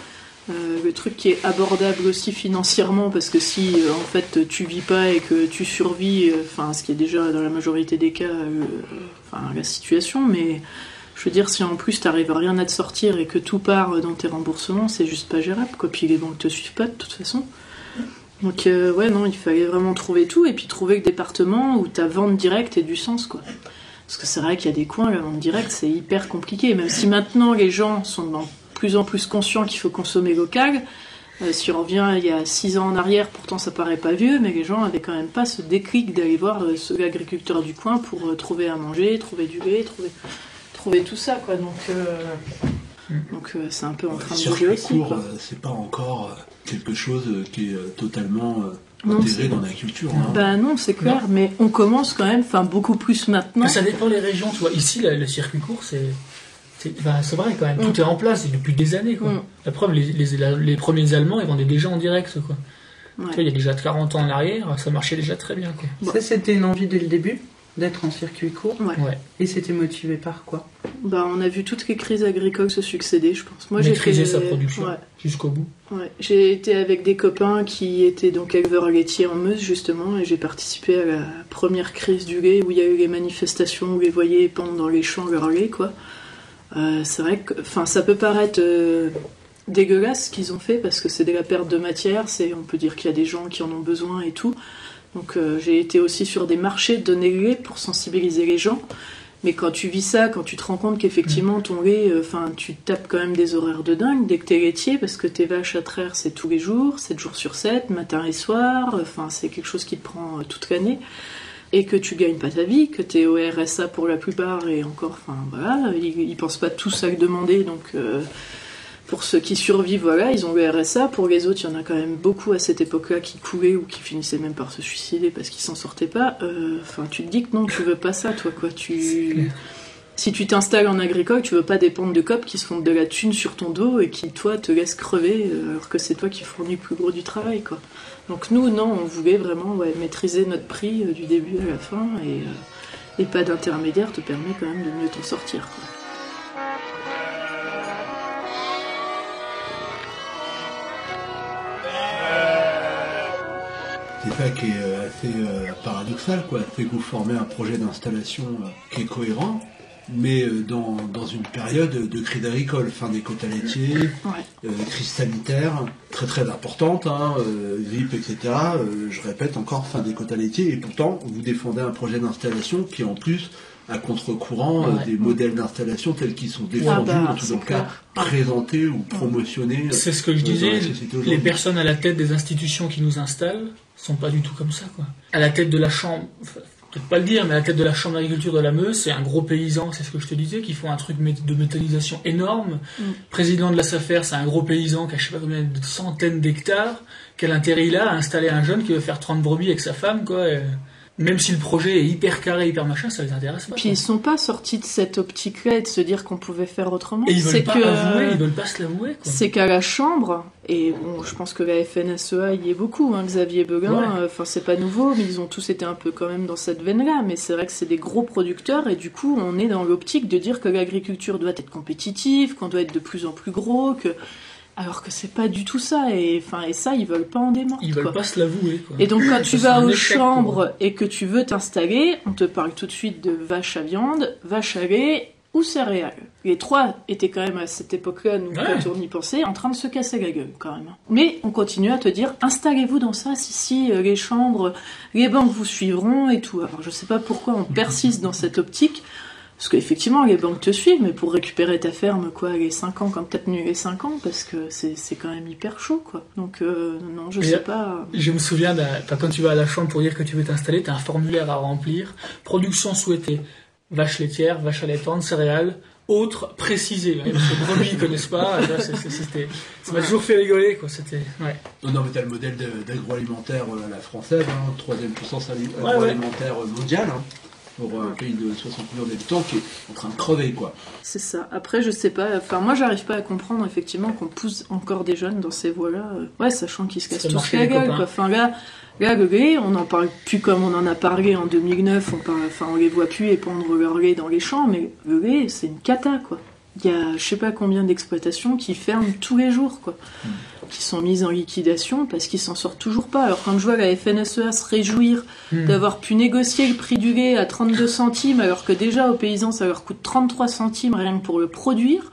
C: Euh, le truc qui est abordable aussi financièrement parce que si euh, en fait tu vis pas et que tu survis, euh, enfin ce qui est déjà dans la majorité des cas, euh, enfin la situation, mais je veux dire si en plus t'arrives à rien à te sortir et que tout part dans tes remboursements, c'est juste pas gérable quoi. Puis les banques te suivent pas de toute façon. Donc euh, ouais non, il fallait vraiment trouver tout et puis trouver le département où ta vente directe ait du sens quoi. Parce que c'est vrai qu'il y a des coins, la vente directe c'est hyper compliqué. Même si maintenant les gens sont de plus en plus conscients qu'il faut consommer local. euh, si on revient il y a six ans en arrière, pourtant ça paraît pas vieux, mais les gens avaient quand même pas ce déclic d'aller voir euh, ce l'agriculteur du coin pour euh, trouver à manger, trouver du lait, trouver, trouver tout ça quoi. Donc donc euh, c'est un peu en train de
F: Sur
C: bouger
F: le
C: aussi.
F: cours, euh, c'est pas encore euh, quelque chose euh, qui est totalement euh, intégré dans la culture. hein.
C: Bah non, c'est clair, mais on commence quand même, enfin beaucoup plus maintenant.
E: Ça dépend des régions, tu vois. Ici, le circuit court, c'est. C'est enfin, c'est vrai quand même,
C: Mm.
E: tout est en place et depuis des années. Quoi.
C: Mm.
E: La preuve, les, les, la- les premiers Allemands, ils vendaient déjà en direct. Quoi.
C: Ouais.
E: Tu vois, il y a déjà 40 ans en arrière, ça marchait déjà très bien. Quoi.
D: Ça, c'était une envie dès le début d'être en circuit court.
C: Ouais.
E: Ouais.
D: Et c'était motivé par quoi
C: Bah, on a vu toutes les crises agricoles se succéder, je pense. Moi, j'ai fait-
E: sa production
C: Ouais,
E: jusqu'au bout.
C: ouais. J'ai été avec des copains qui étaient donc éleveurs laitiers en Meuse, justement, et j'ai participé à la première crise du lait où il y a eu les manifestations où les voyez pendre dans les champs leur lait, quoi. Euh, c'est vrai que, enfin, ça peut paraître euh, dégueulasse ce qu'ils ont fait parce que c'est de la perte de matière, c'est, on peut dire qu'il y a des gens qui en ont besoin et tout. Donc, euh, j'ai été aussi sur des marchés de donner lait pour sensibiliser les gens. Mais quand tu vis ça, quand tu te rends compte qu'effectivement ton lait, euh, enfin, tu tapes quand même des horaires de dingue dès que t'es laitier, parce que tes vaches à traire, c'est tous les jours, 7 jours sur 7, matin et soir, enfin, c'est quelque chose qui te prend euh, toute l'année. Et que tu gagnes pas ta vie, que t'es au RSA pour la plupart, et encore, enfin, voilà, ils, ils pensent pas tous à le demander, donc, euh, pour ceux qui survivent, voilà, ils ont le RSA. Pour les autres, il y en a quand même beaucoup à cette époque-là qui coulaient ou qui finissaient même par se suicider parce qu'ils s'en sortaient pas. Euh, Enfin, tu te dis que non, tu veux pas ça, toi, quoi. Tu... Si tu t'installes en agricole, tu veux pas dépendre de copes qui se font de la thune sur ton dos et qui, toi, te laissent crever euh, alors que c'est toi qui fournis le plus gros du travail, quoi. Donc nous, non, on voulait vraiment ouais, maîtriser notre prix euh, du début à la fin et, euh, et pas d'intermédiaire te permet quand même de mieux t'en sortir, quoi.
F: C'est ça qui est euh, assez euh, paradoxal, quoi. C'est que vous formez un projet d'installation euh, qui est cohérent, mais dans, dans une période de crise agricole, fin des quotas laitiers,
C: Ouais.
F: euh, crise sanitaire très très importante, hein, euh, grippe, etc. Euh, je répète encore, fin des quotas laitiers, et pourtant vous défendez un projet d'installation qui est en plus à contre-courant euh,
E: Ouais.
F: des modèles d'installation tels qu'ils sont défendus,
C: bah,
F: en tout cas présentés ou promotionnés.
E: C'est ce que je disais, les personnes à la tête des institutions qui nous installent sont pas du tout comme ça. Quoi. À la tête de la chambre, peut-être pas le dire, mais à la tête de la chambre d'agriculture de la Meuse, c'est un gros paysan, c'est ce que je te disais, qui font un truc de méthanisation énorme.
C: Mm.
E: Président de la SAFER, c'est un gros paysan qui a je sais pas combien de centaines d'hectares. Quel intérêt il a à installer un jeune qui veut faire 30 brebis avec sa femme, quoi. et même si le projet est hyper carré, hyper machin, ça les intéresse pas.
C: Puis
E: quoi.
C: ils sont pas sortis de cette optique-là et de se dire qu'on pouvait faire autrement.
E: Et ils
C: C'est
E: veulent pas
C: que
E: avouer, ils veulent pas se l'avouer.
C: c'est qu'à la chambre et bon, je pense que la FNSEA y est beaucoup. Hein, Xavier Beguin,
E: Ouais.
C: euh, enfin c'est pas nouveau, mais ils ont tous été un peu quand même dans cette veine-là. Mais c'est vrai que c'est des gros producteurs et du coup on est dans l'optique de dire que l'agriculture doit être compétitive, qu'on doit être de plus en plus gros, que Alors que c'est pas du tout ça, et enfin et ça ils veulent pas en démordre.
E: Ils veulent
C: quoi.
E: pas se l'avouer.
C: Et donc quand tu vas aux chambres et que tu veux t'installer, on te parle tout de suite de vache à viande, vache à lait ou céréales. Les trois étaient quand même à cette époque-là, nous,
E: Ouais.
C: quand on y pensait, en train de se casser la gueule quand même. Mais on continue à te dire, installez-vous dans ça, si si, euh, les chambres, les banques vous suivront et tout. Alors je sais pas pourquoi on persiste dans cette optique. Parce qu'effectivement, les banques te suivent, mais pour récupérer ta ferme, quoi, les 5 ans, quand t'as tenu les 5 ans, parce que c'est c'est quand même hyper chaud, quoi. Donc, euh, non, je
E: Et-
C: sais pas.
E: Je me souviens, quand tu vas à la chambre pour dire que tu veux t'installer, tu as un formulaire à remplir. Production souhaitée. Vache laitière, vache allaitante, céréales, autres précisées. Parce que brebis, ils connaissent pas. Ça, m'a toujours fait rigoler, quoi. C'était, ouais.
F: Non, non, mais t'as le modèle d'agroalimentaire euh, à la française, hein, troisième puissance agroalimentaire mondiale, hein, pour un pays de 60 millions d'habitants qui est en train de crever, quoi.
C: C'est ça. Après, je sais pas. Enfin, moi, j'arrive pas à comprendre effectivement qu'on pousse encore des jeunes dans ces voies-là. euh, Ouais, sachant qu'ils se cassent tous la
E: les
C: gueule. Quoi. Enfin, là, là, le lait, on en parle plus comme on en a parlé en 2009. On parle, enfin, on les voit plus épandre leur lait dans les champs, mais le lait, c'est une cata, quoi. Il y a, je sais pas combien d'exploitations qui ferment tous les jours, quoi. Qui sont mises en liquidation parce qu'ils s'en sortent toujours pas. Alors, quand je vois la FNSEA se réjouir
E: Hmm.
C: d'avoir pu négocier le prix du lait à 32 centimes, alors que déjà aux paysans ça leur coûte 33 centimes rien que pour le produire.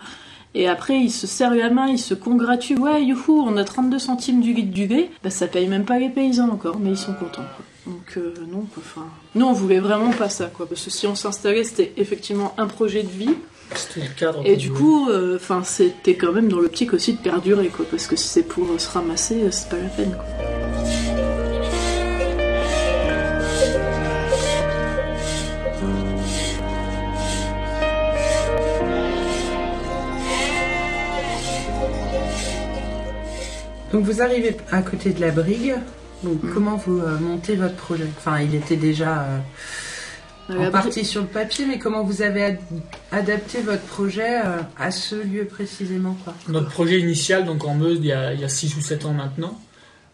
C: Et après, ils se serrent la main, ils se congratulent. Ouais, youhou, on a 32 centimes du litre du lait. Bah, ça paye même pas les paysans encore, mais ils sont contents. quoi. Donc, euh, non. Enfin, nous, on voulait vraiment pas ça, quoi. Parce que si on s'installait, c'était effectivement un projet de vie.
E: C'était le cadre.
C: Et du coup, euh, enfin, c'était quand même dans l'optique aussi de perdurer, quoi. Parce que si c'est pour euh, se ramasser, euh, c'est pas la peine, quoi.
D: Donc vous arrivez à côté de la brigue. Donc comment vous euh, montez votre projet? Enfin, il était déjà euh, en partie sur le papier, mais comment vous avez ad- adapté votre projet euh, à ce lieu précisément quoi?
E: Notre projet initial, donc en Meuse, il y a, il y a 6 ou 7 ans maintenant,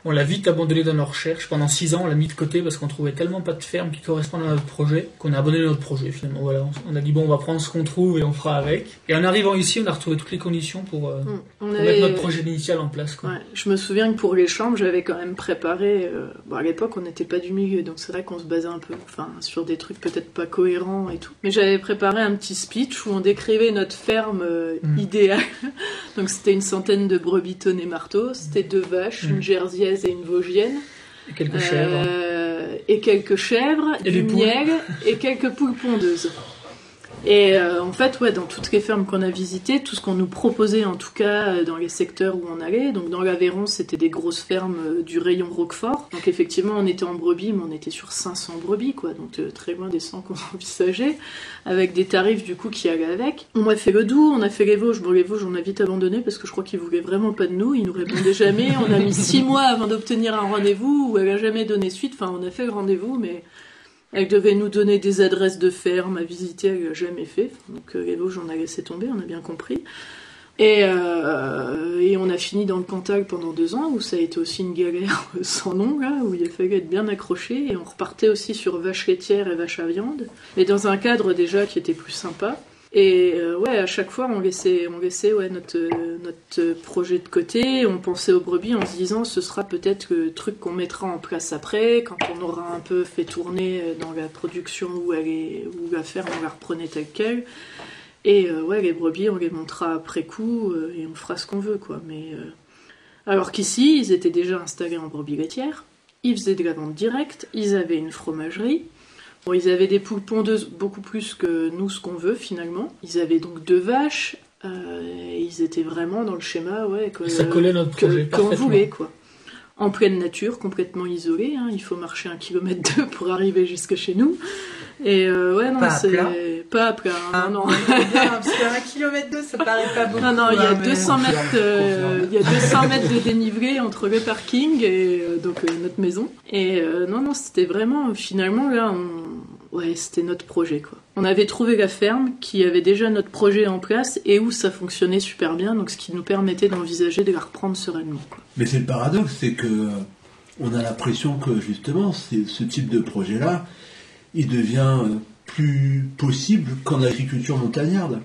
E: on l'a vite abandonné dans nos recherches. Pendant 6 ans, on l'a mis de côté parce qu'on trouvait tellement pas de ferme qui correspondent à notre projet qu'on a abandonné notre projet finalement. Voilà, on- a dit bon, on va prendre ce qu'on trouve et on fera avec. Et en arrivant ici, on a retrouvé toutes les conditions pour, euh,
C: On
E: pour
C: avait-
E: mettre notre projet initial en place. Quoi.
C: Ouais, je me souviens que pour les chambres, j'avais quand même préparé. euh, bon, à l'époque, on n'était pas du milieu, donc c'est vrai qu'on se basait un peu, enfin, sur des trucs peut-être pas cohérents et tout. Mais j'avais préparé un petit speech où on décrivait notre ferme euh,
E: Mm.
C: idéale. donc c'était une centaine de brebis tonnes et marteaux, c'était deux vaches,
E: Mm.
C: une et une vosgienne,
E: Et quelques chèvres.
C: euh, et quelques chèvres,
E: Et
C: du miel et quelques poules pondeuses. Et euh, en fait, ouais, dans toutes les fermes qu'on a visitées, tout ce qu'on nous proposait, en tout cas euh, dans les secteurs où on allait, donc dans l'Aveyron, c'était des grosses fermes euh, du rayon Roquefort. Donc effectivement, on était en brebis, mais on était sur 500 brebis, quoi, donc euh, très loin des 100 qu'on envisageait, avec des tarifs du coup qui allaient avec. On a fait le Doubs, on a fait les Vosges. Bon, les Vosges, on a vite abandonné parce que je crois qu'ils voulaient vraiment pas de nous, ils nous répondaient jamais. On a mis six mois avant d'obtenir un rendez-vous, où elle a jamais donné suite. Enfin, on a fait le rendez-vous, mais elle devait nous donner des adresses de fermes à visiter, elle l'a jamais fait. Donc les Vosges, on a laissé tomber, on a bien compris. Et, euh, et on a fini dans le Cantal pendant deux ans, où ça a été aussi une galère sans nom, là, où il a fallu être bien accroché. Et on repartait aussi sur vache laitière et vache à viande, mais dans un cadre déjà qui était plus sympa. Et euh, ouais, à chaque fois, on laissait, on laissait ouais, notre, euh, notre projet de côté. On pensait aux brebis en se disant ce sera peut-être le truc qu'on mettra en place après, quand on aura un peu fait tourner euh, dans la production où, elle est, la ferme, on la reprenait telle quelle. Et ouais, les brebis, on les montrera après coup et on fera ce qu'on veut, quoi. Mais alors qu'ici, ils étaient déjà installés en brebis laitière. Ils faisaient de la vente directe. Ils avaient une fromagerie. Bon, ils avaient des poules pondeuses beaucoup plus que nous, ce qu'on veut finalement. Ils avaient donc deux vaches. euh, ils étaient vraiment dans le schéma, ouais, que,
E: Ça collait notre projet
C: qu'on voulait, quoi. En pleine nature, complètement isolé. hein. Il faut marcher un kilomètre deux pour arriver jusque chez nous. Et euh, ouais, non, c'est pas à plat. hein, non, non.
D: Parce qu'un kilomètre d'eau, ça paraît pas beaucoup.
C: Non, non, il y a
D: hein, mais-
C: 200 mètres,
F: Confirme,
C: euh, il y a 200 mètres de dénivelé entre le parking et euh, donc euh, notre maison. Et euh, non, non, c'était vraiment, finalement, là, on... ouais, c'était notre projet, quoi. On avait trouvé la ferme qui avait déjà notre projet en place et où ça fonctionnait super bien, donc ce qui nous permettait d'envisager de la reprendre sereinement, quoi.
F: Mais c'est le paradoxe, c'est que on a l'impression que justement, c'est- ce type de projet-là, il devient euh, plus possible qu'en agriculture montagnarde.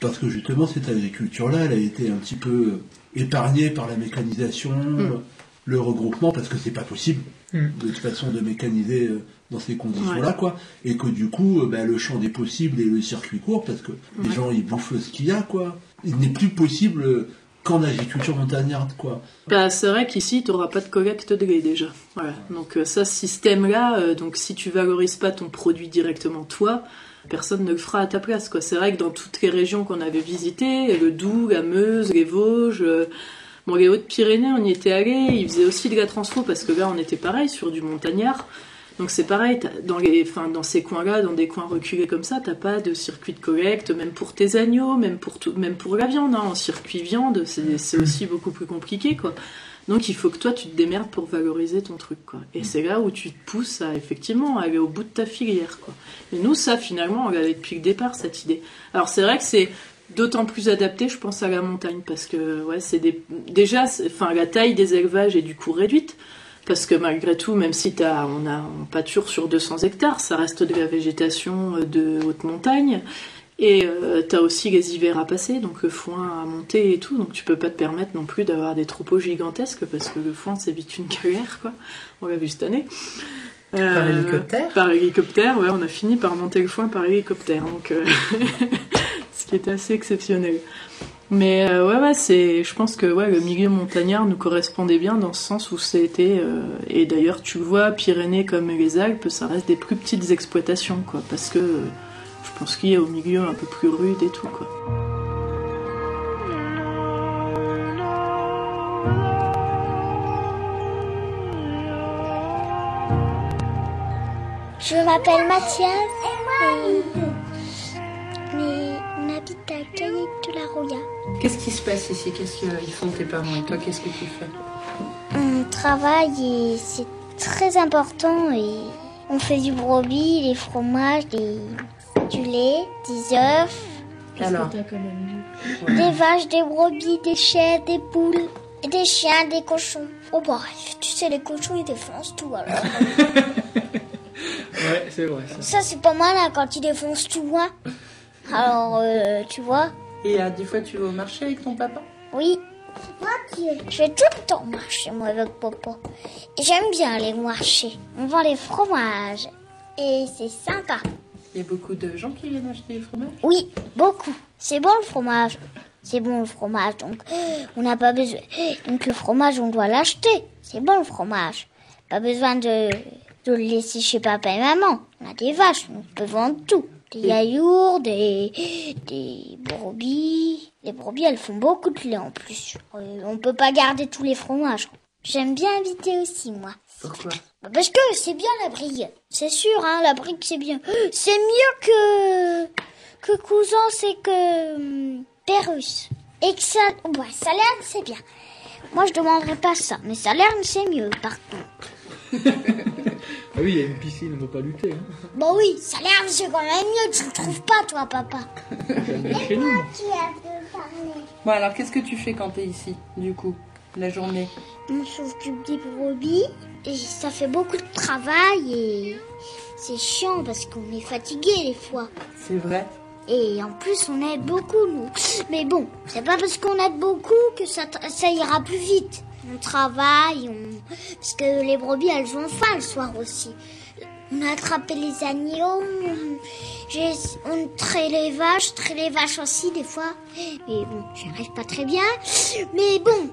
F: parce que justement cette agriculture-là, elle a été un petit peu épargnée par la mécanisation,
C: Mm.
F: le regroupement, parce que c'est pas possible
E: Mm.
F: de toute façon de mécaniser euh, dans ces conditions-là, quoi. Et que du coup, euh, bah, le champ des possibles et le circuit court, parce que les gens ils bouffent ce qu'il y a, quoi. Il n'est plus possible euh, qu'en agriculture montagnarde, quoi.
C: Bah, c'est vrai qu'ici, tu n'auras pas de collecte de lait déjà. Voilà. Donc euh, ça, ce système-là, euh, donc si tu valorises pas ton produit directement toi, personne ne le fera à ta place. quoi. C'est vrai que dans toutes les régions qu'on avait visitées, le Doubs, la Meuse, les Vosges, euh, bon, les Hautes-Pyrénées, on y était allé. Ils faisaient aussi de la transfo parce que là, on était pareil sur du montagnard. Donc c'est pareil, dans, les, enfin, dans ces coins-là, dans des coins reculés comme ça, t'as pas de circuit de collecte, même pour tes agneaux, même pour, tout, même pour la viande. Hein. En circuit viande, c'est aussi beaucoup plus compliqué. quoi. Donc il faut que toi, tu te démerdes pour valoriser ton truc. quoi. Et c'est là où tu te pousses à effectivement aller au bout de ta filière. quoi. Et nous, ça, finalement, on l'avait depuis le départ, cette idée. Alors c'est vrai que c'est d'autant plus adapté, je pense, à la montagne, parce que ouais, c'est déjà, enfin, la taille des élevages est du coup réduite. Parce que malgré tout, même si on a on pâture sur 200 hectares, ça reste de la végétation euh, de haute montagne. Et euh, t'as aussi les hivers à passer, donc le foin à monter et tout. Donc tu peux pas te permettre non plus d'avoir des troupeaux gigantesques parce que le foin c'est vite une galère, quoi. On l'a vu cette année.
D: Par
C: Euh,
D: hélicoptère
C: Par hélicoptère, ouais, on a fini par monter le foin par hélicoptère. Donc, euh, ce qui était assez exceptionnel. Mais euh, ouais, ouais, c'est, je pense que ouais, le milieu montagnard nous correspondait bien dans ce sens où c'était. euh, et d'ailleurs, tu le vois, Pyrénées comme les Alpes, ça reste des plus petites exploitations, quoi, parce que euh, je pense qu'il y a au milieu un peu plus rude et tout, quoi.
G: Je m'appelle Mathias et, mais on habite à de la.
D: Qu'est-ce qui se passe ici? Qu'est-ce qu'ils font tes parents Et toi, qu'est-ce que tu fais?
G: On travaille et c'est très important et on fait du brebis, des fromages, des, du lait, des œufs,
D: Alors,
G: des vaches, des brebis, des chèvres, des poules, et des chiens, des cochons. Oh bah, tu sais, les cochons ils défoncent tout alors.
E: Ouais, c'est vrai. Ça.
G: Ça c'est pas mal hein, quand ils défoncent tout, hein. Alors, euh, tu vois,
D: et euh, des fois, tu vas au marché avec ton papa?
G: Oui. Je vais tout le temps marcher, moi, avec papa. J'aime bien aller marcher. On vend les fromages. Et c'est sympa.
D: Il y a beaucoup de gens qui viennent acheter des fromages?
G: Oui, beaucoup. C'est bon le fromage. C'est bon le fromage, donc on n'a pas besoin. Donc le fromage, on doit l'acheter. C'est bon le fromage. Pas besoin de, de le laisser chez papa et maman. On a des vaches, on peut vendre tout. Des yaourts, des, des brebis. Les brebis, elles font beaucoup de lait en plus. Euh, on peut pas garder tous les fromages. J'aime bien inviter aussi, moi.
D: Pourquoi
G: Bah, Parce que c'est bien la brique. C'est sûr, hein, la brique c'est bien. C'est mieux que que cousin, c'est que hum, Pérus. Et que ça, ouais, Salerne c'est bien. Moi je demanderais pas ça, mais Salerne c'est mieux par contre.
E: Ah oui, il y a une piscine, on ne peut pas lutter. Hein.
G: Bah oui, Salerne c'est quand même mieux. Tu le trouves pas toi, papa
E: Chez nous.
G: Qui a parler
D: Bon, alors, qu'est-ce que tu fais quand t'es ici, du coup, la journée?
G: On s'occupe des brebis et ça fait beaucoup de travail et c'est chiant parce qu'on est fatigué des fois.
D: C'est vrai?
G: Et en plus, on aide beaucoup, nous. Mais bon, c'est pas parce qu'on aide beaucoup que ça, ça ira plus vite. On travaille, on... parce que les brebis, elles ont faim le soir aussi. On a attrapé les agneaux, on, j'ai- on traite les vaches, traite les vaches aussi des fois. Mais bon, j'y arrive pas très bien. Mais bon,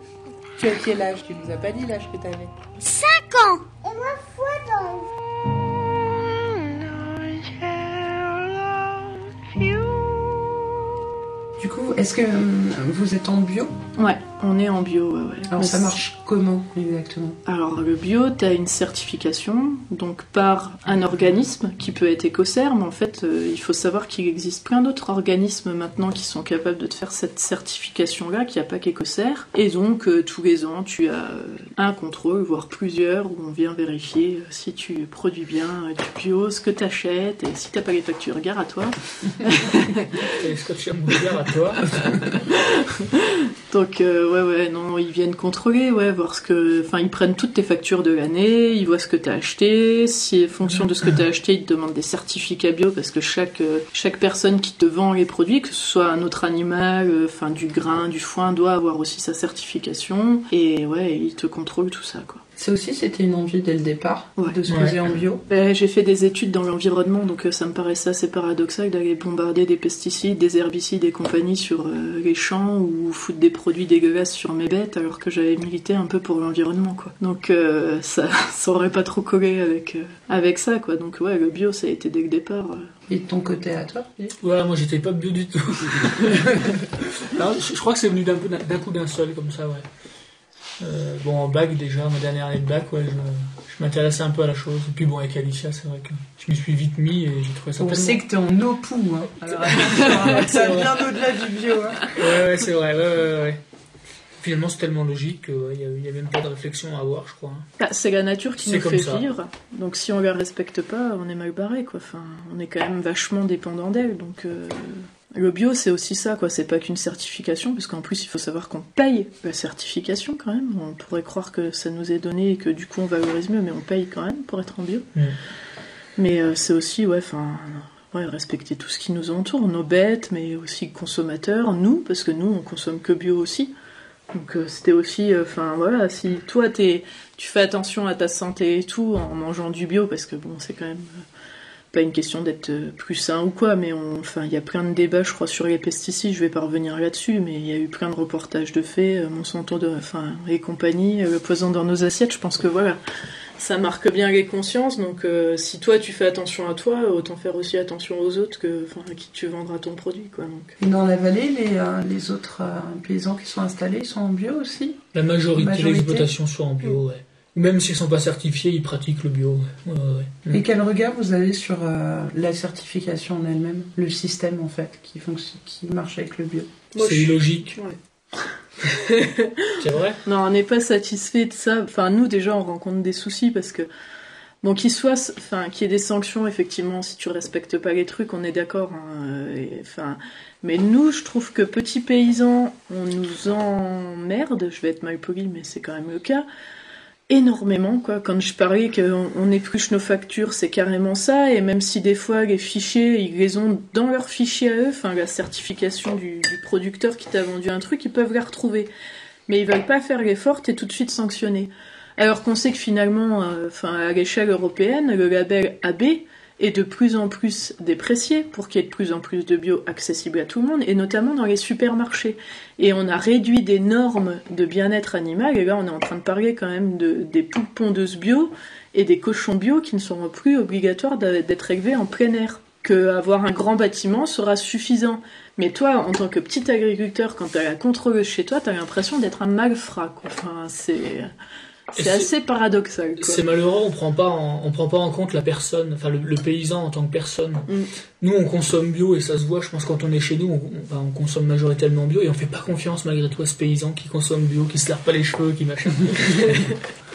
D: Tu as quel âge? Tu nous as pas dit l'âge que t'avais.
G: 5 ans. Et moi, foi dans
D: Du coup, est-ce que hum, vous êtes en bio?
C: Ouais, on est en bio, ouais, ouais.
D: Alors,
C: Mais
D: ça marche comment exactement?
C: Alors le bio, tu as une certification donc par un organisme qui peut être Écossaire, mais en fait euh, il faut savoir qu'il existe plein d'autres organismes maintenant qui sont capables de te faire cette certification-là, qu'il n'y a pas qu'Écossaire. Et donc euh, tous les ans tu as euh, un contrôle, voire plusieurs, où on vient vérifier euh, si tu produis bien euh, du bio, ce que tu achètes, et si t'as pas les factures, gare à toi.
E: Et scotch à mourir à toi.
C: Donc euh, ouais, ouais, non, ils viennent contrôler, ouais, voir ce que, enfin, ils prennent toutes tes factures de l'année, ils voient ce que t'as acheté. Si, en fonction de ce que t'as acheté, ils te demandent des certificats bio parce que chaque euh, personne qui te vend les produits, que ce soit un autre animal, euh, enfin, du grain, du foin, doit avoir aussi sa certification. Et ouais, ils te contrôlent tout ça, quoi.
D: Ça aussi, c'était une envie dès le départ
C: Ouais.
D: de se
E: Ouais.
D: poser en bio.
C: Ben, j'ai fait des études dans l'environnement, donc euh, ça me paraissait assez paradoxal d'aller bombarder des pesticides, des herbicides et compagnie sur euh, les champs ou foutre des produits dégueulasses sur mes bêtes alors que j'avais milité un peu pour l'environnement, quoi. Donc euh, ça, ça aurait pas trop collé avec, euh, avec ça, quoi. Donc ouais, le bio, ça a été dès le départ. euh.
D: Et de ton côté à toi
E: Ouais, moi j'étais pas bio du tout. Non, je, je crois que c'est venu d'un coup d'un seul comme ça, ouais. Euh, bon, en bac déjà, ma dernière année de bac, ouais, je, je m'intéressais un peu à la chose. Et puis bon, avec Alicia, c'est vrai que je m'y suis vite mis et j'ai trouvé ça
D: On
E: tellement-
D: sait que t'es en opou, hein. Alors hein, ça vient au-delà du bio, hein.
E: Ouais, ouais, c'est vrai, ouais, ouais, ouais. Finalement, c'est tellement logique qu'il n'y a, même pas de réflexion à avoir, je crois. hein.
C: Bah, c'est la nature qui nous fait
E: ça.
C: vivre. Donc si on la respecte pas, on est mal barré, quoi. Enfin, on est quand même vachement dépendant d'elle. Donc euh, le bio, c'est aussi ça, quoi. C'est pas qu'une certification, parce qu'en plus, il faut savoir qu'on paye la certification quand même. On pourrait croire que ça nous est donné et que du coup on valorise mieux, mais on paye quand même pour être en bio.
E: Mm.
C: Mais euh, c'est aussi, ouais, enfin. Ouais, respecter tout ce qui nous entoure, nos bêtes, mais aussi consommateurs, nous, parce que nous, on consomme que bio aussi. Donc euh, c'était aussi, euh, enfin voilà, si toi tu fais attention à ta santé et tout en mangeant du bio, parce que bon, c'est quand même pas une question d'être euh, plus sain ou quoi, mais on, enfin il y a plein de débats, je crois, sur les pesticides. Je vais pas revenir là-dessus, mais il y a eu plein de reportages de faits, euh, Monsanto, de, enfin et compagnie, euh, le poison dans nos assiettes. Je pense que voilà, ça marque bien les consciences. Donc euh, si toi tu fais attention à toi, autant faire aussi attention aux autres que, enfin, à qui tu vendras ton produit, quoi. Donc.
D: Et dans la vallée, les, euh, les autres euh, paysans qui sont installés, ils sont en bio aussi?
E: La majorité,
D: Majorité?
E: des exploitations sont en bio, ouais. Même s'ils sont pas certifiés, ils pratiquent le bio. Ouais, ouais, ouais.
D: Et quel regard vous avez sur euh, la certification en elle-même, le système en fait, qui, fonctionne, qui marche avec le bio?
E: C'est illogique.
C: Ouais.
E: C'est vrai?
C: Non, on n'est pas satisfait de ça. Enfin, nous, déjà, on rencontre des soucis parce que, bon, qu'il soit, enfin, qu'il y ait des sanctions, effectivement, si tu respectes pas les trucs, on est d'accord. hein, euh, et, Enfin, mais nous, je trouve que petits paysans, on nous emmerde. Je vais être mal poli, mais c'est quand même le cas. Énormément, quoi. Quand je parlais qu'on on épluche nos factures, c'est carrément ça. Et même si des fois, les fichiers, ils les ont dans leurs fichiers à eux, enfin, la certification du, du producteur qui t'a vendu un truc, ils peuvent la retrouver mais ils veulent pas faire l'effort, t'es tout de suite sanctionné. Alors qu'on sait que finalement, euh, enfin à l'échelle européenne, le label AB est de plus en plus déprécié pour qu'il y ait de plus en plus de bio accessible à tout le monde, et notamment dans les supermarchés. Et on a réduit des normes de bien-être animal, et là on est en train de parler quand même de, des pondeuses bio et des cochons bio qui ne seront plus obligatoires d'être élevés en plein air. Que avoir un grand bâtiment sera suffisant. Mais toi, en tant que petit agriculteur, quand t'as la contrôleuse chez toi, t'as l'impression d'être un malfrat. Enfin, c'est, c'est assez paradoxal.
E: C'est malheureux, on prend pas en, on prend pas en compte la personne, enfin le, le paysan en tant que personne.
C: Mm.
E: Nous, on consomme bio et ça se voit. Je pense quand on est chez nous, on, consomme majoritairement bio et on fait pas confiance malgré tout à ce paysan qui consomme bio, qui se lave pas les cheveux, qui machin.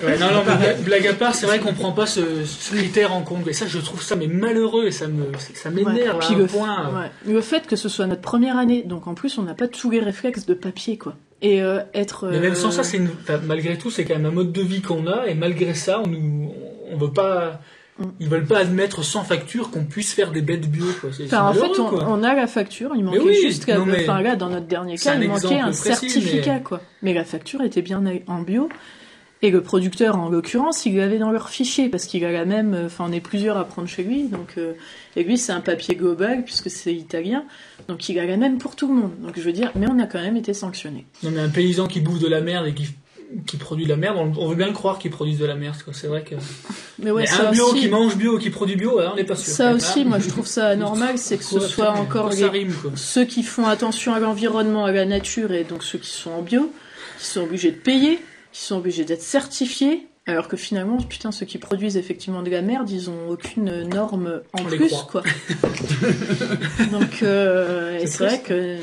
E: Ouais, non, non, mais blague- à part, c'est vrai qu'on prend pas ce, ce critère en compte et ça, je trouve ça mais malheureux et ça me, ça m'énerve
C: Ouais.
E: à un
C: le,
E: point.
C: ouais. le fait que ce soit notre première année, donc en plus on n'a pas tous les réflexes de papier, quoi. Et euh, être.
E: Mais même
C: euh,
E: sans ça, c'est une- enfin, malgré tout, c'est quand même un mode de vie qu'on a, et malgré ça, on nous, on veut pas,
C: Mm.
E: ils veulent pas admettre sans facture qu'on puisse faire des bêtes bio, quoi.
C: Enfin, en fait, on,
E: quoi.
C: on a la facture, il manquait
E: oui,
C: juste qu'à, enfin là, dans notre dernier cas, il manquait un
E: précis,
C: certificat,
E: mais-
C: quoi. Mais la facture était bien en bio. Et le producteur, en l'occurrence, il l'avait dans leur fichier, parce qu'il a la même, euh, enfin, on est plusieurs à prendre chez lui, donc, euh, et lui, c'est un papier global, puisque c'est italien, donc il a la même pour tout le monde. Donc je veux dire, mais on a quand même été sanctionné.
E: Non, mais un paysan qui bouffe de la merde et qui, qui produit de la merde, on, on veut bien le croire qu'il produise de la merde, quoi. C'est vrai que.
C: Mais ouais,
E: mais un bio
C: aussi-
E: qui mange bio, qui produit bio, ouais, on n'est pas sûr.
C: Ça aussi, moi, je trouve ça anormal, c'est que ce soit encore les-
E: rime,
C: ceux qui font attention à l'environnement, à la nature, et donc ceux qui sont en bio, qui sont obligés de payer, qui sont obligés d'être certifiés, alors que finalement, putain, ceux qui produisent effectivement de la merde, ils ont aucune norme en
E: On
C: plus, quoi. donc, euh,
E: C'est
C: vrai que...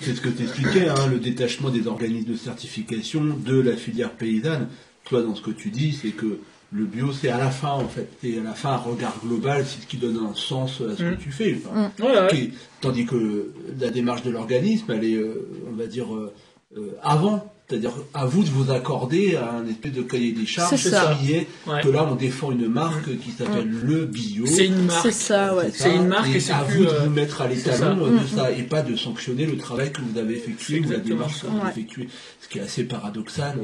F: C'est ce que t'expliquais, hein, le détachement des organismes de certification de la filière paysanne. Toi, dans ce que tu dis, c'est que le bio, c'est à la fin, en fait. C'est à la fin un regard global, c'est ce qui donne un sens à ce
E: Mm.
F: que tu fais. Enfin,
E: Ouais, ouais.
F: qui est- tandis que la démarche de l'organisme, elle est, euh, on va dire, euh,
B: euh, avant. C'est-à-dire à vous de vous accorder à un espèce de cahier des charges
C: C'est ça.
B: qui est
E: Ouais.
B: que là on défend une marque qui s'appelle le bio.
E: C'est une marque.
C: C'est ça, ouais.
B: ça,
E: C'est une marque et c'est
B: à
E: plus,
B: vous de
E: euh,
B: vous mettre à
E: c'est
B: l'étalon
E: ça.
B: euh, de
C: Mm,
B: ça et pas de sanctionner le travail que vous avez effectué
E: C'est
B: ou la démarche
E: ça.
B: que vous avez
C: Ouais.
B: effectuée. Ce qui est assez paradoxal.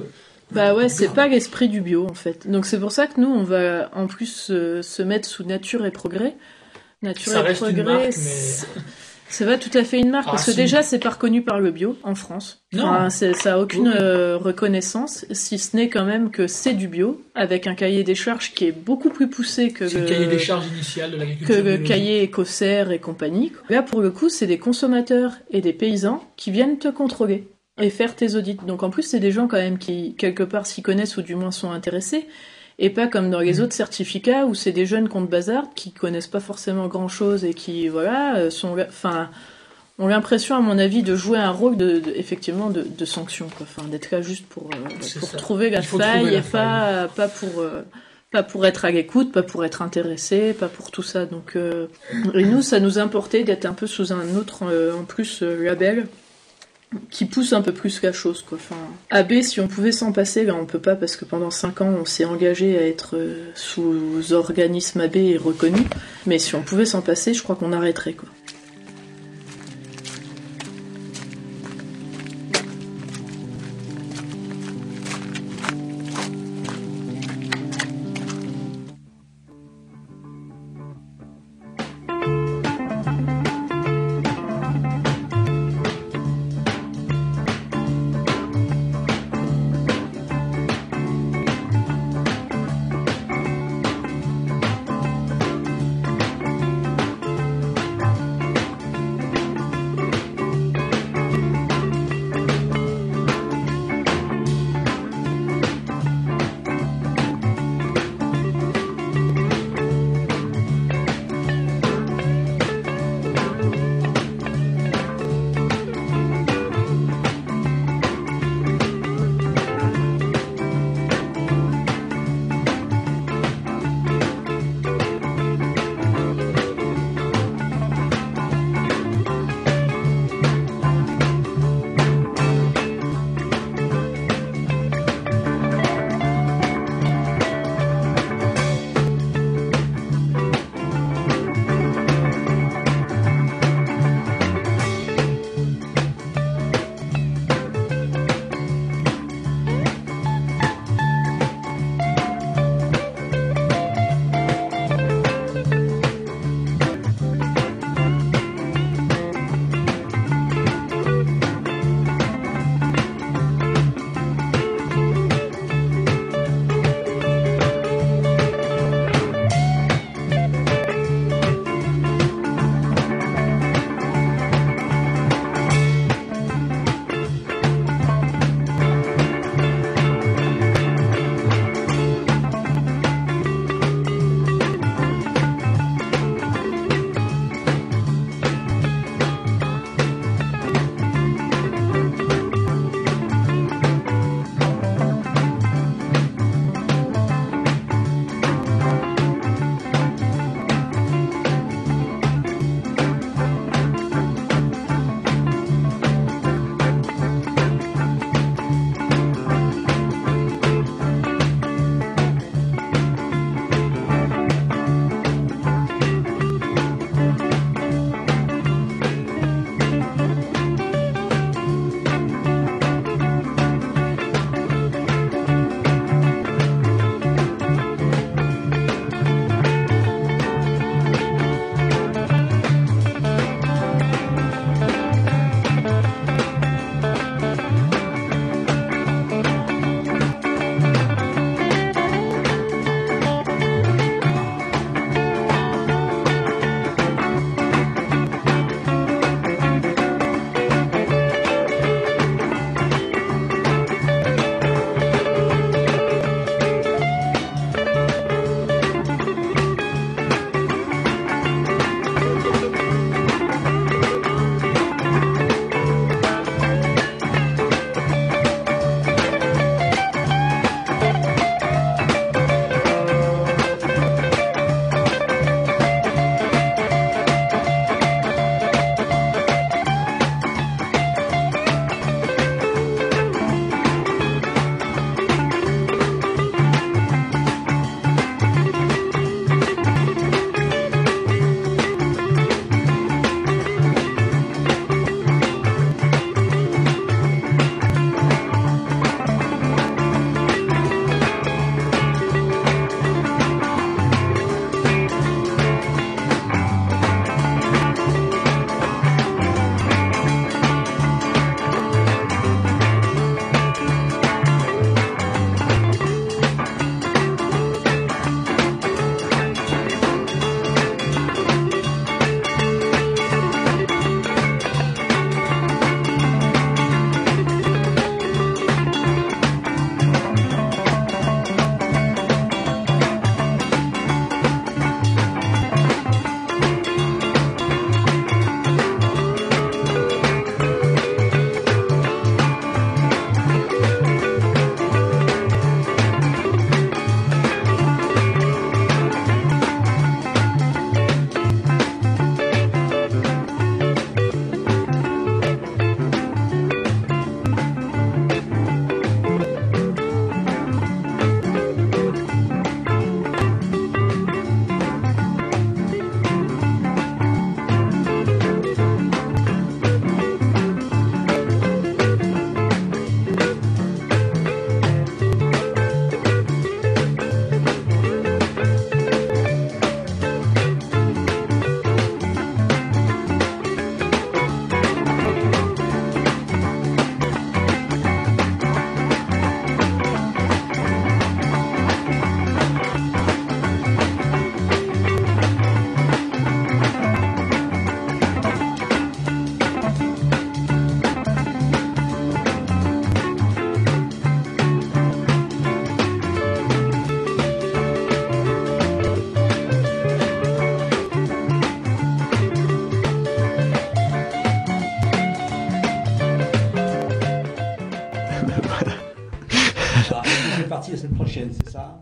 C: Bah ouais, c'est pas l'esprit du bio en fait. Donc c'est pour ça que nous, on va en plus euh, se mettre sous nature et progrès. Nature
E: Ça
C: et
E: reste une
C: progrès,
E: marque, mais-
C: c'est- pas tout à fait une marque
E: Ah,
C: parce que déjà c'est pas reconnu par le bio en France.
E: Non.
C: Enfin, ça a aucune
E: Oui.
C: euh, reconnaissance, si ce n'est quand même que c'est du bio avec un cahier des charges qui est beaucoup plus poussé que
E: le
C: le
E: cahier des charges initial de
C: que
E: l'agriculture.
C: le
E: biologique.
C: cahier écossaire et compagnie. Là, pour le coup, c'est des consommateurs et des paysans qui viennent te contrôler et faire tes audits. Donc en plus, c'est des gens quand même qui, quelque part, s'y connaissent ou du moins sont intéressés. Et pas comme dans les
E: Mm.
C: autres certificats où c'est des jeunes compte bazar qui connaissent pas forcément grand chose et qui, voilà, euh, sont, enfin, ont l'impression, à mon avis, de jouer un rôle de, de- effectivement, de, de sanction, quoi. Enfin, d'être là juste pour, euh, pour trouver la faille
E: trouver la
C: et pas, pas pour, euh, pas pour être à l'écoute, pas pour être intéressé, pas pour tout ça. Donc, euh, et nous, ça nous importait d'être un peu sous un autre, en plus, label qui pousse un peu plus la chose, quoi. Enfin, AB, si on pouvait s'en passer, là, on peut pas parce que pendant 5 ans, on s'est engagé à être euh, sous organisme AB et reconnu. Mais si on pouvait s'en passer, je crois qu'on arrêterait, quoi.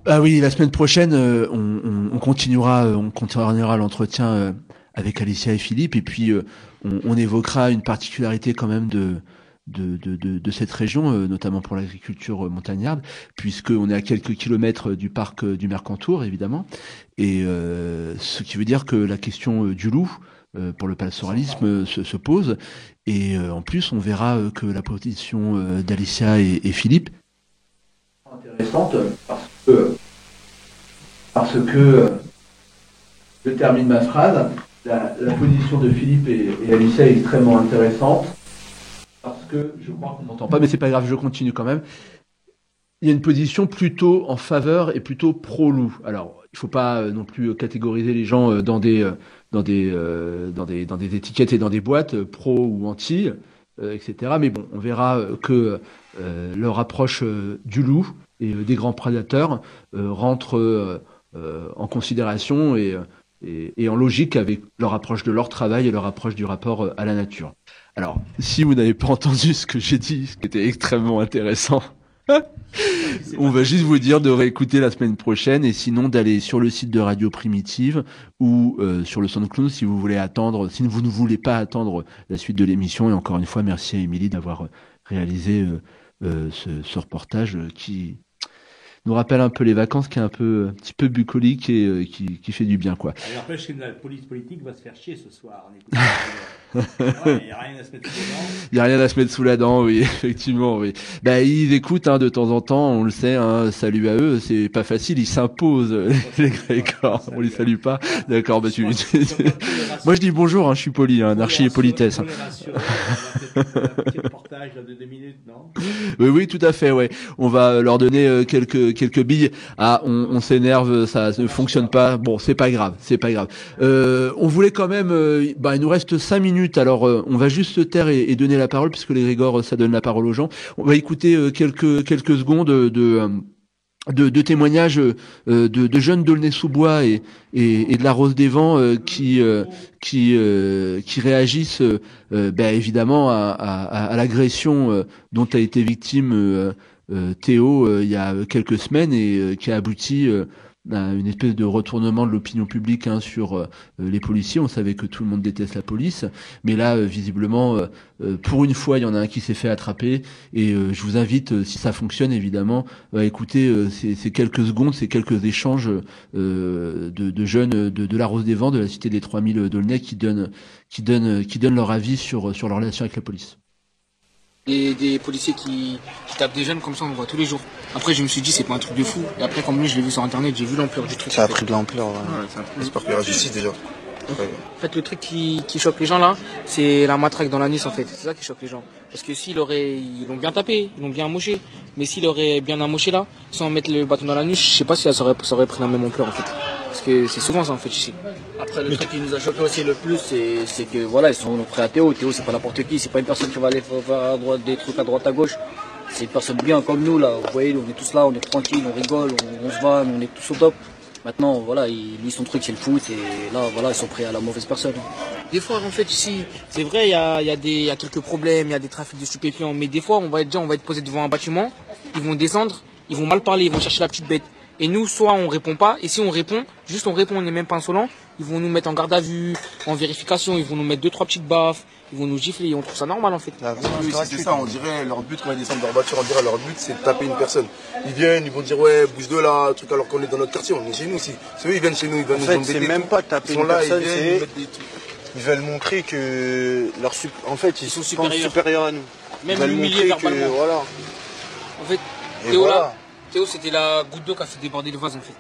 B: Ah oui, la semaine prochaine, euh, on, on- on continuera, euh, on continuera l'entretien euh, avec Alicia et Philippe, et puis on, évoquera une particularité quand même de de, de, de, cette région, notamment pour l'agriculture montagnarde, puisque on est à quelques kilomètres du parc du Mercantour, évidemment, et ce qui veut dire que la question du loup pour le pastoralisme se, se pose, et en plus on verra que la position d'Alicia et Philippe intéressante parce que parce que euh, je termine ma phrase. La, position de Philippe et, et Alicia est extrêmement intéressante parce que je crois qu'on n'entend pas, mais c'est pas grave, je continue quand même. Il y a une position plutôt en faveur et plutôt pro-loup. Alors, il faut pas euh, non plus catégoriser les gens euh, dans des euh, dans des euh, dans des dans des étiquettes et dans des boîtes euh, pro ou anti, euh, etc. Mais bon, on verra euh, que euh, leur approche euh, du loup et euh, des grands prédateurs euh, rentre euh, euh, en considération et, euh, et, et en logique avec leur approche de leur travail et leur approche du rapport euh, à la nature. Alors, si vous n'avez pas entendu ce que j'ai dit, ce qui était extrêmement intéressant, on va juste vous dire de réécouter la semaine prochaine et sinon d'aller sur le site de Radio Primitive ou euh, sur le SoundCloud si vous voulez attendre, si vous ne voulez pas attendre la suite de l'émission. Et encore une fois, merci à Émilie d'avoir euh, réalisé euh, euh, ce, ce reportage qui nous rappelle un peu les vacances, qui est un peu un petit peu bucolique et qui, qui fait du bien quoi.
A: La police politique va se faire chier ce soir. Il n'y a rien à se mettre dedans.
B: Il y a rien à se mettre sous la dent, oui, effectivement, oui. Bah, ils écoutent hein, de temps en temps, on le sait. Hein, salut à eux, c'est pas facile, ils s'imposent les Grégor. On les salue pas, d'accord. Bah, tu... Moi, je dis bonjour, hein, je suis poli, hein, anarchie et politesse.
A: de deux minutes, non?
B: Oui, oui, tout à fait, ouais. On va leur donner euh, quelques quelques billes. Ah, on, on s'énerve, ça ne fonctionne pas. Bon, c'est pas grave, c'est pas grave. Euh, on voulait quand même. euh, bah, il nous reste cinq minutes, alors euh, on va juste se taire et, donner la parole puisque les Grégor, ça donne la parole aux gens. On va écouter euh, quelques quelques secondes de. euh, de, témoignages euh, de, jeunes d'Aulnay-sous-Bois et, et, et de la Rose des Vents euh, qui euh, qui euh, qui réagissent euh, euh, ben, évidemment à, à, l'agression euh, dont a été victime euh, euh, Théo euh, il y a quelques semaines et euh, qui a abouti euh, une espèce de retournement de l'opinion publique hein, sur euh, les policiers. On savait que tout le monde déteste la police, mais là, euh, visiblement, euh, euh, pour une fois, il y en a un qui s'est fait attraper. Et euh, je vous invite, euh, si ça fonctionne, évidemment, à écouter euh, ces, quelques secondes, ces quelques échanges euh, de, jeunes de, de la Rose des Vents, de la Cité des 3000 d'Aulnay, qui donnent, qui donnent, qui donnent leur avis sur sur leur relation avec la police.
H: Et des policiers qui, qui tapent des jeunes comme ça, on le voit tous les jours. Après, je me suis dit, c'est pas un truc de fou. Et après, comme lui, je l'ai vu sur internet, j'ai vu l'ampleur du truc.
I: Ça a pris de l'ampleur. ouais.
H: Ouais,
I: J'espère qu'il y aura justice déjà. Ouais.
H: En fait, le truc qui, qui choque les gens là, c'est la matraque dans l'anus en fait. C'est ça qui choque les gens. Parce que s'il aurait, ils l'ont bien tapé, ils l'ont bien amoché. Mais s'il aurait bien amoché là, sans mettre le bâton dans l'anus, je sais pas si ça aurait, ça aurait pris la même ampleur en fait. Parce que c'est souvent ça en fait ici.
J: Après, le truc qui nous a choqué aussi le plus, c'est que voilà, ils sont prêts à Théo. Théo, c'est pas n'importe qui, c'est pas une personne qui va aller faire à droite, des trucs à droite, à gauche. C'est une personne bien comme nous, là. Vous voyez, on est tous là, on est tranquille, on rigole, on, on se va, on est tous au top. Maintenant, voilà, il, lui, son truc, c'est le foot, et là, voilà, ils sont prêts à la mauvaise personne.
H: Des fois, en fait, ici, c'est vrai, il y a, y a quelques problèmes, il y a des trafics de stupéfiants, mais des fois, on va être déjà, on va être posé devant un bâtiment, ils vont descendre, ils vont mal parler, ils vont chercher la petite bête. Et nous, soit on répond pas, et si on répond, juste on répond, on n'est même pas insolent, ils vont nous mettre en garde à vue, en vérification, ils vont nous mettre deux, trois petites baffes, ils vont nous gifler, et on trouve ça normal, en fait.
I: Oui, si c'est ça, on dirait leur but quand ils descendent de leur voiture, on dirait leur but c'est de taper une personne. Ils viennent, ils vont dire ouais, bouge de là, truc alors qu'on est dans notre quartier, on est chez nous aussi. C'est eux, ils viennent chez nous, ils viennent
K: En
I: nous
K: fait,
I: embêter.
K: c'est même pas taper
I: Ils sont
K: une
I: là,
K: personne,
I: ils viennent, ils mettent des trucs.
K: Ils veulent montrer que leur sup- en fait ils,
H: sont
K: sont
H: supérieurs.
K: supérieurs à nous.
H: Même
K: ils veulent montrer que voilà.
H: En fait,
K: Et voilà.
H: Théo, c'était la goutte d'eau qui a fait déborder le vase, en fait.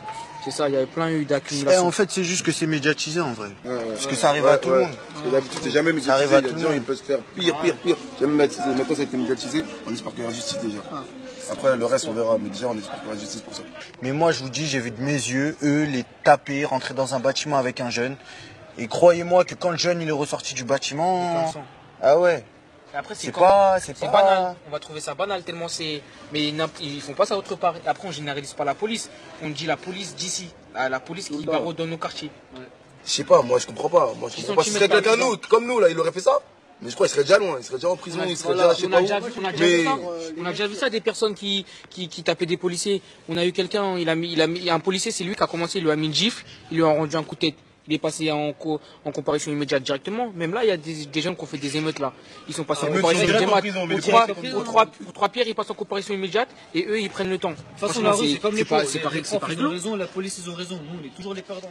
H: C'est ça, il y avait plein eu
K: Eh,
H: d'accumulation.
K: en fait, c'est juste que c'est médiatisé en vrai. Parce que
I: Ouais,
K: ça arrive
I: ouais,
K: à tout le
I: ouais.
K: monde.
I: Parce que d'habitude, c'est jamais
K: Ça arrive
I: médiatisé.
K: à
I: Il
K: tout le monde.
I: ils peuvent se faire pire, pire, pire. Jamais médiatisé. Maintenant, ça a été médiatisé. On espère qu'il y aura justice déjà. Après, le reste, on verra. Mais déjà, on espère qu'il y aura justice pour ça.
K: Mais moi, je vous dis, j'ai vu de mes yeux, eux, les taper, rentrer dans un bâtiment avec un jeune. Et croyez-moi que quand le jeune il est ressorti du bâtiment. Ah ouais.
H: Après, c'est
K: pas- c'est pas-
H: banal. On va trouver ça banal tellement c'est. Mais ils font pas ça autre part. Après, on généralise pas la police. On dit la police d'ici. La police qui barre dans nos quartiers.
I: Je sais pas, moi, je comprends pas. Moi, je comprends pas. Si c'était quelqu'un nous, comme nous, là, il aurait fait ça Mais je crois qu'il serait déjà loin, il serait déjà en prison, il serait
H: Voilà,
I: déjà, je sais
H: on,
I: pas
H: a
I: où.
H: déjà vu, on a déjà
I: Mais
H: vu ça. On a déjà vu ça, des personnes qui, qui, qui tapaient des policiers. On a eu quelqu'un, il a mis, il a mis, un policier, c'est lui qui a commencé, il lui a mis une gifle, il lui a rendu un coup de tête. Il est passé en, co- en comparution immédiate directement. Même là, il y a des, des jeunes qui ont fait des émeutes là. Ils sont passés
I: Ah,
H: en
I: direct en
H: immédiate.
I: les
H: trois, trois, pierres, ils passent en comparution immédiate et eux, ils prennent le temps.
J: De toute façon,
H: Franchement,
J: la rue, c'est comme les pauvres. profs, ils ont raison, la police, ils ont raison. Nous, on est toujours les perdants.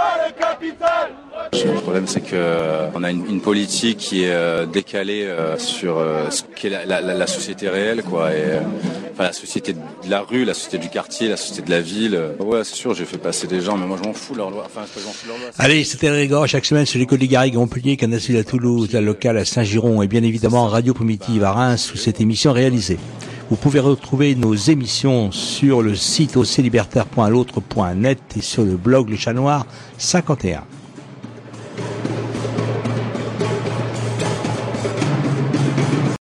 L: pas le capital.
M: Le problème, c'est que euh, on a une, une politique qui est euh, décalée euh, sur ce qu'est la, la- la- la société réelle, quoi. Et, enfin, la société de la rue, la société du quartier, la société de la ville. Ouais, c'est sûr, j'ai fait passer des gens, mais moi, je m'en fous de leur loi. Enfin, je m'en fous de leur loi.
A: Allez, c'était Régor chaque semaine sur les côtes des Garrigues à Montpellier, Canacil à Toulouse, la locale à Saint-Giron et bien évidemment Radio Primitive à Reims où cette émission est réalisée. Vous pouvez retrouver nos émissions sur le site oclibertaire.l'autre.net et sur le blog Le Chat Noir 51.